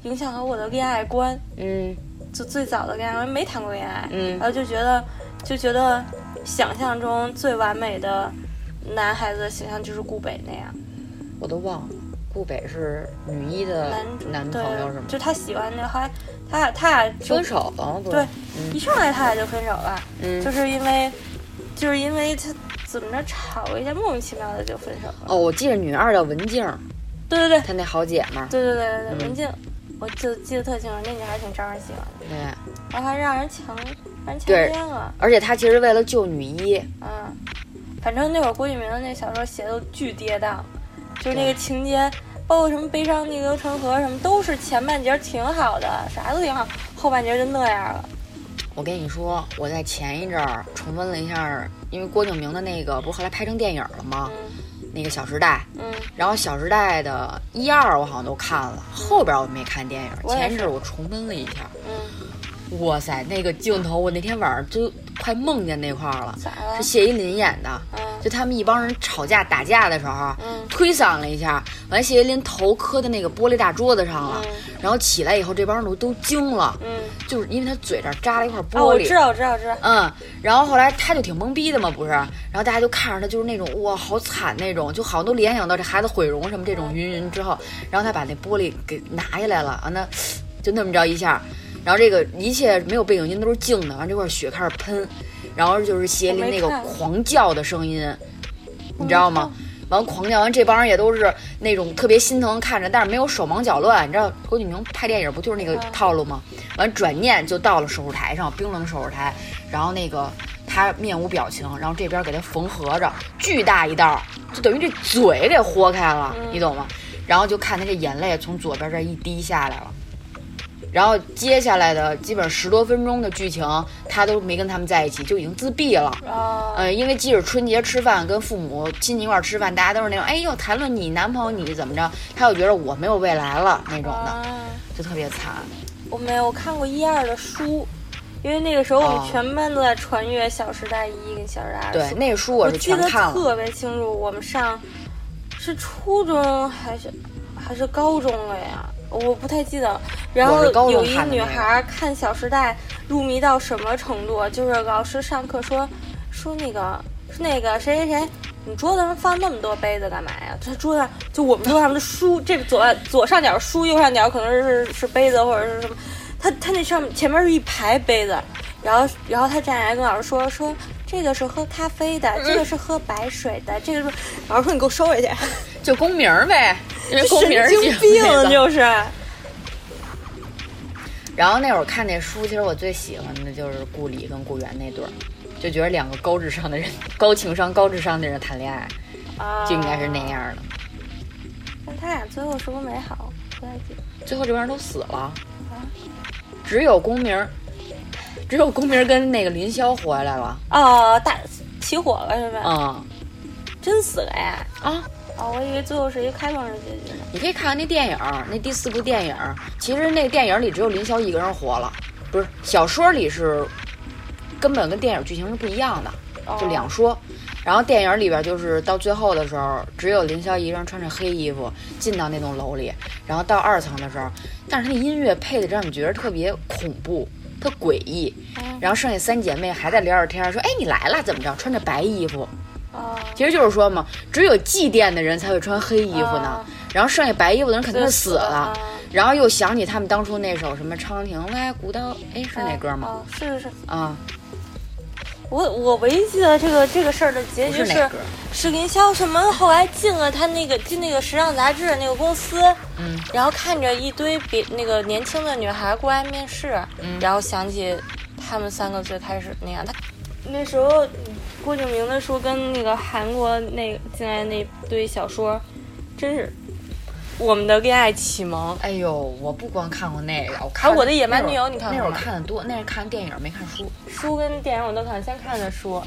影响了我的恋爱观，嗯。就最早的恋爱观没谈过恋爱，嗯。然后就觉得就觉得想象中最完美的男孩子的形象就是顾北那样，我都忘了，顾北是女一的男主男朋友是吗？就他喜欢那后来他俩他俩分手了，对，嗯。一上来他俩就分手了，嗯。就是因为，就是因为他怎么着吵了一下，莫名其妙的就分手了。哦，我记得女二叫文静，对对对，她那好姐们儿，对对对对文静，我就记得特清楚，那女孩挺招人喜欢的，对，然后还让人强，让人强奸了，而且她其实为了救女一，嗯，反正那会儿郭敬明的那小说写的都巨跌宕，就是那个情节。包括什么悲伤逆流成河什么，都是前半截儿挺好的，啥都挺好，后半截儿就那样了。我跟你说，我在前一阵儿重温了一下，因为郭敬明的那个不是后来拍成电影了吗？那个《小时代》，嗯，然后《小时代》的一二我好像都看了，后边我没看电影。前一阵我重温了一下，嗯，哇塞，那个镜头我那天晚上就快梦见那块儿了，咋了？是谢依霖演的，嗯。就他们一帮人吵架打架的时候，嗯。推搡了一下，完谢依霖头磕在那个玻璃大桌子上了，嗯。然后起来以后这帮人都都惊了，嗯，就是因为他嘴这儿扎了一块玻璃，啊，我知道，我知道，我知道。嗯，然后后来他就挺懵逼的嘛，不是？然后大家就看着他就是那种哇，好惨那种，就好像都联想到这孩子毁容什么这种云云之后，然后他把那玻璃给拿下来了，啊，那就那么着一下，然后这个一切没有背景音都是静的，完这块血开始喷，然后就是邪灵那个狂叫的声音，你知道吗？完狂叫完，这帮人也都是那种特别心疼看着，但是没有手忙脚乱。你知道郭敬明拍电影不就是那个套路吗？完转念就到了手术台上，冰冷手术台，然后那个他面无表情，然后这边给他缝合着，巨大一道，就等于这嘴给豁开了，你懂吗？然后就看他这眼泪从左边这一滴下来了。然后接下来的基本十多分钟的剧情，他都没跟他们在一起，就已经自闭了。哦，呃，因为即使春节吃饭跟父母亲戚一块儿吃饭，大家都是那种，哎呦，谈论你男朋友你怎么着，他又觉得我没有未来了那种的，啊就特别惨。我没有，我看过一二的书，因为那个时候我哦们全班都在传阅《小时代一》跟《小时代二》的对，那个书我是全看了特别清楚。我们上是初中还是还是高中了呀？我不太记得。然后有一女孩看《小时代》入迷到什么程度？就是老师上课说说那个说那个谁谁谁。你桌子上放那么多杯子干嘛呀？他桌子上就我们桌上的书，这个左左上角书，右上角可能是是杯子或者是什么。他他那上面前面是一排杯子，然后然后他站起来跟老师说说这个是喝咖啡的，这个是喝白水的，这个是老师说你给我收回去，就公名儿呗，因为公名儿神经病就是。然后那会儿看那书，其实我最喜欢的就是顾里跟顾源那对儿，就觉得两个高智商的人、高情商、高智商的人谈恋爱，啊就应该是那样的。但他俩最后是不是没好？不太记得。最后这帮人都死了，只有公明儿，只有公明儿跟那个林霄活下来了。哦，大起火了是吧？嗯，真死了呀！啊。哦，我以为最后是一个开放式结局呢。你可以看看那电影儿，那第四部电影儿，其实那电影里只有林霄一个人活了，不是小说里是根本跟电影剧情是不一样的，就两说。然后电影里边就是到最后的时候，只有林霄一个人穿着黑衣服进到那栋楼里，然后到二层的时候，但是他那音乐配的让你觉得特别恐怖、特诡异。然后剩下三姐妹还在聊着天，说：“哎，你来了，怎么着？穿着白衣服。”其实就是说嘛，只有祭奠的人才会穿黑衣服呢，然后剩下白衣服的人肯定是死了。然后又想起他们当初那首什么“长亭外，古道”，哎，是那歌吗？是是是啊。我我唯一记得这个这个事儿的结局是，是林霄什么后来进了他那个进那个时尚杂志那个公司，嗯，然后看着一堆别那个年轻的女孩过来面试，嗯，然后想起他们三个最开始那样，他那时候郭敬明的书跟那个韩国那个进来那堆小说，真是。我们的恋爱启蒙。哎呦，我不光看过那个，我看我的野蛮女友，你看那会儿看的多，那是看电影没看书。书跟电影我都看，先看的书，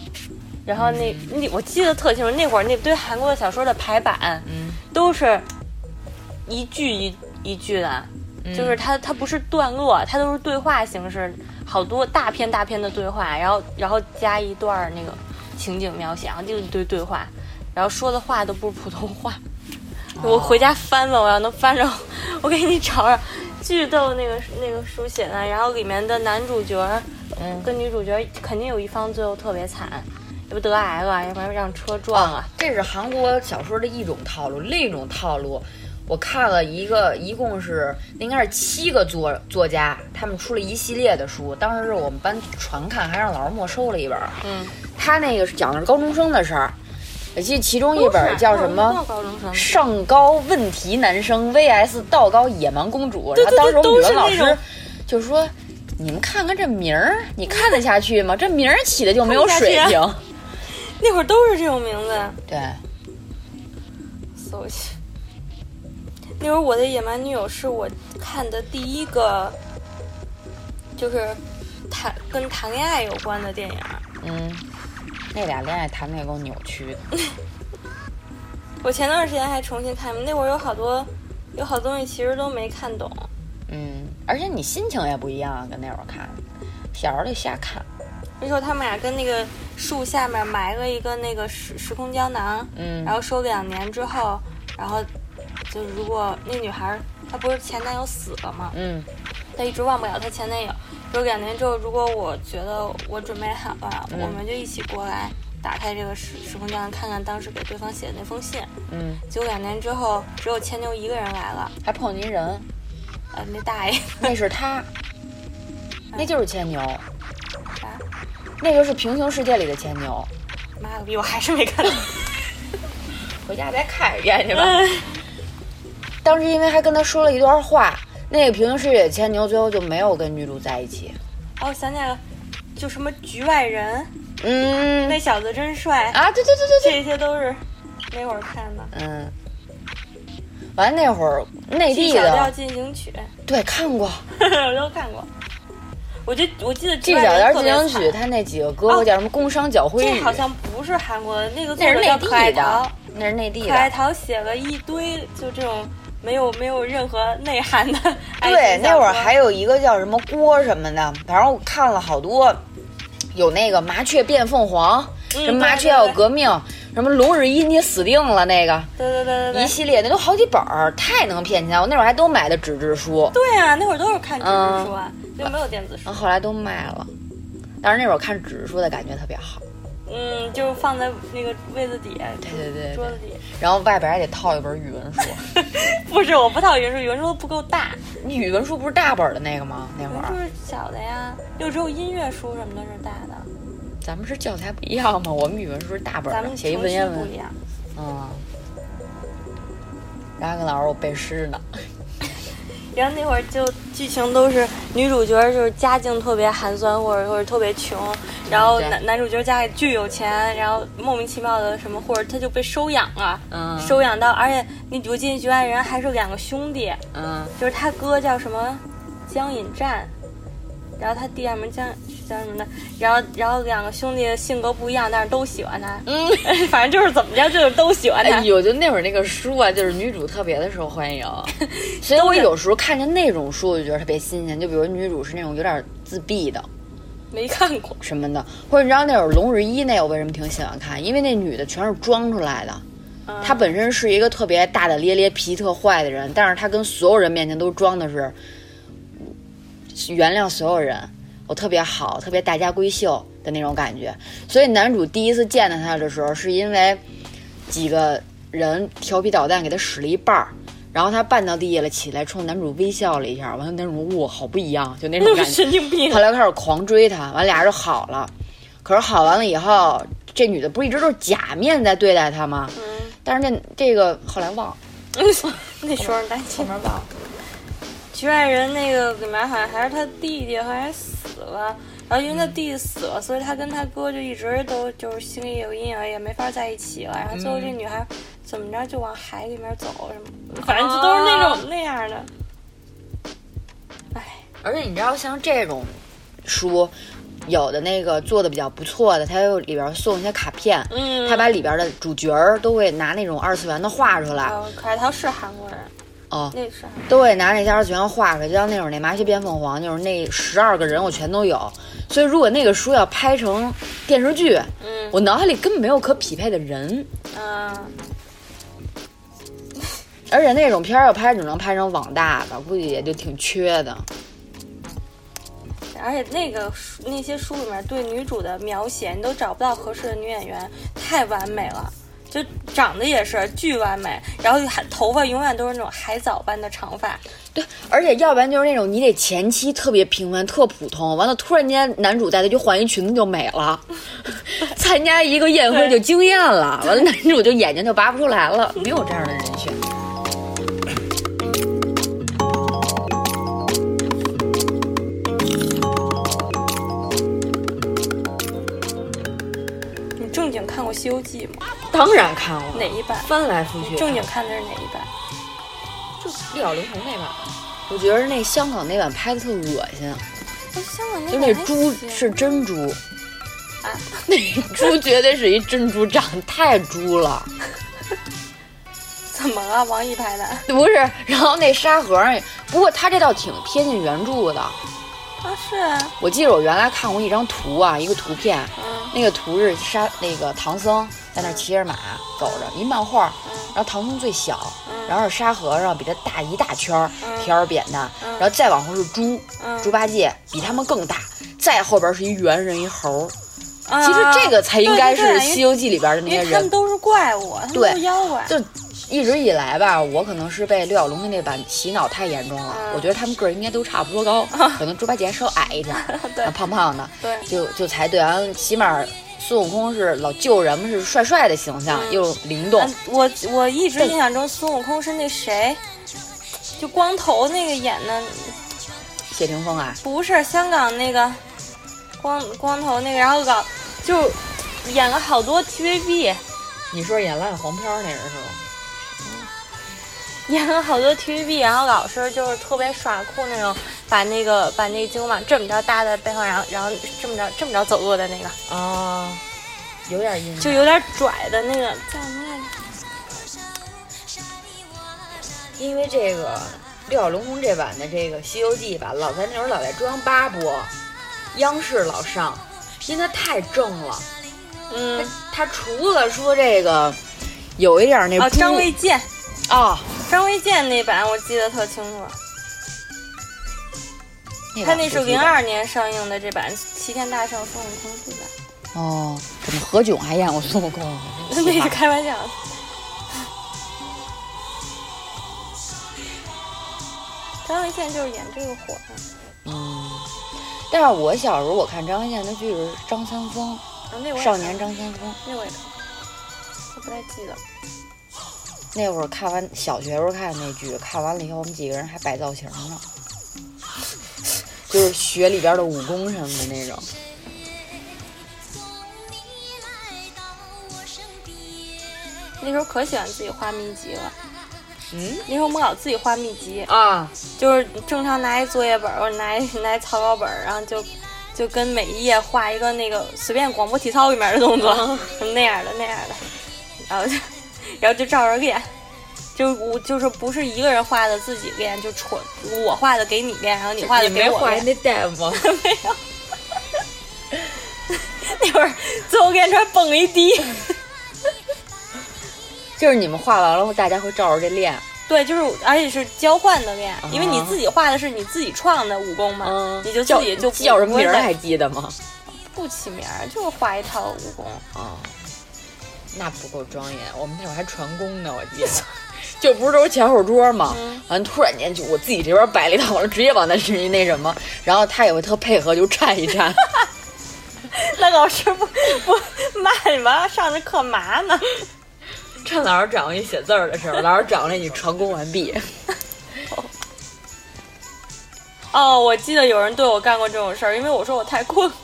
然后那那我记得特清楚，那会儿那堆韩国的小说的排版，嗯，都是一句一一句的，就是它它不是段落，它都是对话形式，好多大片大片的对话，然后然后加一段那个情景描写，然后就一堆对话，然后说的话都不是普通话。我回家翻吧，我要能翻着，我给你找找，巨逗那个那个书写的，然后里面的男主角，嗯，跟女主角肯定有一方最后特别惨，要不得癌了，要不然让车撞了。这是韩国小说的一种套路，另一种套路，我看了一个，一共是应该是七个作作家，他们出了一系列的书，当时是我们班传看，还让老师没收了一本。嗯，他那个是讲的是高中生的事儿。我记得其中一本叫什么《上高问题男生 VS 道高野蛮公主》，然后当时我们语文老师就说：“你们看看这名儿，你看得下去吗？这名儿起的就没有水平。”那会儿都是这种名字。对，搜去。那会儿我的野蛮女友是我看的第一个，就是谈跟谈恋爱有关的电影。嗯。那俩恋爱谈的也够扭曲的。我前段时间还重新看，那会儿有好多，有好东西其实都没看懂。嗯，而且你心情也不一样，跟那会儿看，小时候得瞎看。那时候他们俩跟那个树下面埋了一个那个时时空胶囊，嗯，然后说两年之后，然后就如果那女孩她不是前男友死了吗？嗯，她一直忘不了她前男友。说两年之后，如果我觉得我准备好了，我们就一起过来打开这个时时空胶囊，看看当时给对方写的那封信。嗯，结果两年之后，只有千牛一个人来了，还碰见一人。呃，那大爷，那是他，那就是千牛。啥？那就是平行世界里的千牛。妈个逼，我还是没看到。回家再看一遍去吧。当时因为还跟他说了一段话。那个平行世界牵牛最后就没有跟女主在一起。哦，我想起来了，就什么局外人，嗯，那小子真帅啊！对对对对对，这些都是那会儿看的。嗯，完那会儿内地的《小调进行曲》，对，看过，我都看过。我就我记得《G 小调进行曲》，他那几个哥哥叫什么？工商脚灰这好像不是韩国的，那个那是内地的，那是内地的。可爱桃写了一堆，就这种。没有没有任何内涵的。对，那会儿还有一个叫什么锅什么的，反正我看了好多，有那个麻雀变凤凰，什么麻雀要革命，什么龙日一你死定了那个，对对对对，一系列那都好几本儿，太能骗钱。我那会儿还都买的纸质书。对啊，那会儿都是看纸质书啊，就没有电子书。后来都卖了，但是那会儿看纸质书的感觉特别好。嗯，就放在那个位子底下，对对对，桌子底。然后外边还得套一本语文书。不是，我不套语文书，语文书不够大。你语文书不是大本的那个吗？那会儿。就是小的呀，又只有音乐书什么的是大的。咱们是教材不一样吗？我们语文书是大本的，写一文言文。不一样。嗯。然后跟老师我背诗呢。然后那会儿就剧情都是女主角就是家境特别寒酸，或者或者特别穷，然后男男主角家里巨有钱，然后莫名其妙的什么，或者他就被收养了，嗯，收养到，而且那我进局外人还是两个兄弟，嗯，就是他哥叫什么？江引战，然后他弟叫什么？江叫什么的，然后然后两个兄弟性格不一样，但是都喜欢他。嗯，反正就是怎么着，就是都喜欢他。哎呦，就那会儿那个书啊，就是女主特别的受欢迎，所以我有时候看见那种书，我就觉得特别新鲜。就比如女主是那种有点自闭的没看过，什么的，或者你知道那会儿《龙日一》那我为什么挺喜欢看？因为那女的全是装出来的。她本身是一个特别大大咧咧、脾气特坏的人，但是她跟所有人面前都装的是原谅所有人，我特别好，特别大家闺秀的那种感觉。所以男主第一次见到她的时候，是因为几个人调皮捣蛋给她使了一半儿，然后她绊到地下了，起来冲男主微笑了一下，完了男主哇，好不一样，就那种感觉。神经病。后来开始狂追她，完俩人就好了。可是好完了以后，这女的不是一直都是假面在对待他吗？嗯。但是那这个后来忘了，那时候担心后面忘了。局外人那个里面好像还是他弟弟，好像死了。然后因为他弟弟死了，所以他跟他哥就一直都就是心里有阴影，也没法在一起了。然后最后这女孩怎么着就往海里面走什么，反正就都是那种那样的。唉，而且你知道像这种书。有的那个做的比较不错的，他又里边送一些卡片，嗯，他把里边的主角儿都会拿那种二次元的画出来。哦，可爱涛是韩国人，哦，那啥都会拿那些二次元画出来，就像那会儿那麻雀变凤凰，就是那十二个人我全都有。所以如果那个书要拍成电视剧，嗯，我脑海里根本没有可匹配的人，嗯，而且那种片儿要拍只能拍成网大吧，估计也就挺缺的。而且那个书那些书里面对女主的描写，你都找不到合适的女演员，太完美了，就长得也是巨完美，然后还头发永远都是那种海藻般的长发。对，而且要不然就是那种你得前期特别平凡、特普通，完了突然间男主带她去换一裙子就美了，参加一个宴会就惊艳了，完了男主就眼睛就拔不出来了，没有这样的人选。你正经看过《西游记》吗？当然看过。哪一版？翻来覆去。正经看的是哪一版？就六小龄童那版。我觉得那香港那版拍的特恶心。香港那就那猪是真猪。啊，那猪绝对是一真猪，长得太猪了。怎么了？王一拍的？不是，然后那沙和尚，不过他这倒挺贴近原著的。啊，是啊。我记得我原来看过一张图啊，一个图片，嗯、那个图是沙那个唐僧在那骑着马走着，一漫画，嗯、然后唐僧最小，嗯、然后是沙和尚比他大一大圈儿，嗯、条儿扁的，然后再往后是猪，猪八戒比他们更大，再后边是一猿人一猴。啊、其实这个才应该是《西游记》里边的那些人，他们都是怪物，他们都是妖怪。就一直以来吧，我可能是被六小龙的那版洗脑太严重了。嗯、我觉得他们个儿应该都差不多高，可能猪八戒稍矮一点，胖胖的，对，就就才对。然后，起码孙悟空是老救人们，是帅帅的形象，嗯、又灵动。我我一直印象中孙悟空是那谁，就光头那个演的谢霆锋啊？不是香港那个光光头那个，然后搞就演了好多 TVB。你说演烂黄片那人是吧？演了好多 TVB，然后老师就是特别耍酷那种，把那个把那个金箍棒这么着搭在背后，然后然后这么着这么着走路的那个啊，有点印象，就有点拽的那个叫什么来着？因为这个六小龙童这版的这个《西游记》吧，老在那会儿老在中央八播，央视老上，因为它太正了。嗯，他除了说这个有一点那啊，张卫健啊，张卫健那版我记得特清楚。他那是零二年上映的这版《齐天大圣孙悟空》这版。哦，怎么何炅还演过孙悟空？那是开玩笑。张卫健就是演这个火的。嗯，但是我小时候我看张卫健的剧是张三丰。少年张三丰，那我也看，我不太记得。那会儿看完小学时候看那剧，看完了以后，我们几个人还摆造型呢，就是学里边的武功什么的那种。那时候可喜欢自己画秘籍了。嗯，那时候我们老自己画秘籍啊，就是正常拿一作业本或者拿一拿一草稿本，然后就就跟每一页画一个那个随便广播体操里面的动作，那样的那样的，然后就然后就照着练，就我就是不是一个人画的自己练，就纯我画的给你练，然后你画的给我练。画那大夫吗？没有。那会儿最后练出来蹦一滴，就是你们画完了后，大家会照着这练。对，就是而且是交换的练，因为你啊自己画的是你自己创的武功嘛，你就自己就不叫什么名儿还记得吗？不起名儿，就是画一套武功。啊，那不够庄严。我们那会儿还传功呢，我记得。就不是都是前后桌吗？完、突然间就我自己这边摆了一套，我就直接往那是一那什么，然后他也会特配合，就颤一颤。那老师不不骂你们上着课嘛呢？趁老师掌握你写字儿的时候，老师掌握了你传功完毕。哦，我记得有人对我干过这种事儿，因为我说我太困了。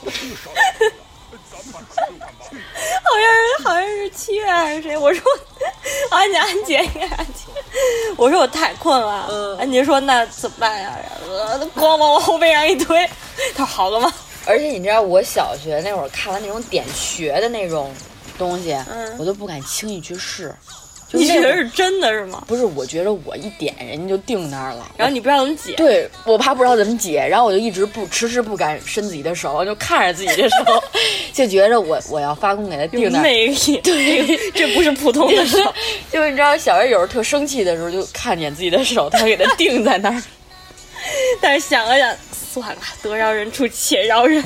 好像是好像是七月还是谁？我说 安姐安姐应该安姐，我说我太困了。嗯安姐说那怎么办呀？呃，咣往我后背上一推，他说好了吗？而且你知道，我小学那会儿看完那种点穴的那种东西，我都不敢轻易去试。就你觉得是真的是吗？不是，我觉得我一点人家就定那儿了，然后你不知道怎么解，对我怕不知道怎么解，然后我就一直不迟迟不敢伸自己的手，就看着自己的手，就觉着我我要发功给他定那儿。魅力，对，这不是普通的手。就是你知道，小月有时候特生气的时候，就看见自己的手，他给他定在那儿。但是想了想，算了，得饶人处且饶人，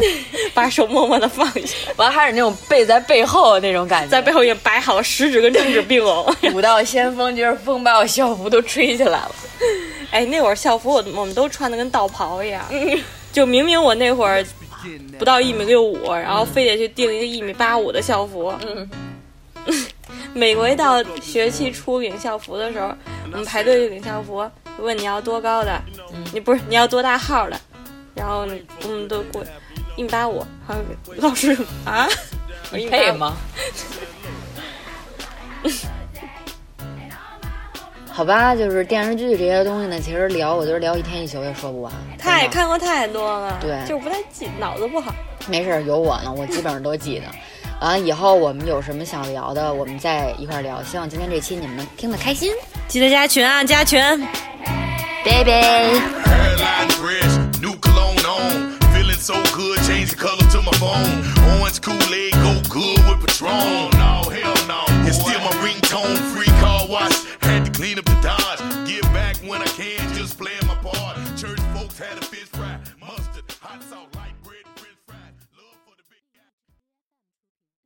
把手默默的放下。完还是那种背在背后那种感觉，在背后也摆好了食指跟中指并拢。舞蹈先锋就是风把我校服都吹起来了。哎，那会儿校服我我们都穿的跟道袍一样，就明明我那会儿不到一米六五，然后非得去订一个一米八五的校服。嗯，每回到学期初领校服的时候，我们排队去领校服，问你要多高的，你不是你要多大号的，然后我们都过一米八五，还有老师啊，我 你配吗？好吧，就是电视剧这些东西呢，其实聊我觉得聊一天一宿也说不完。太看过太多了，对就是不太记，脑子不好。没事儿，有我呢，我基本上都记得。完了以后我们有什么想聊的，我们再一块聊。希望今天这期你们能听得开心，记得加群啊，加群，拜拜。So good, changing color to my phone. Orange coola go good with Patron. No, hell no. It's still my ringtone. Free car wash. Had to clean up the Dodge. Get back when I can.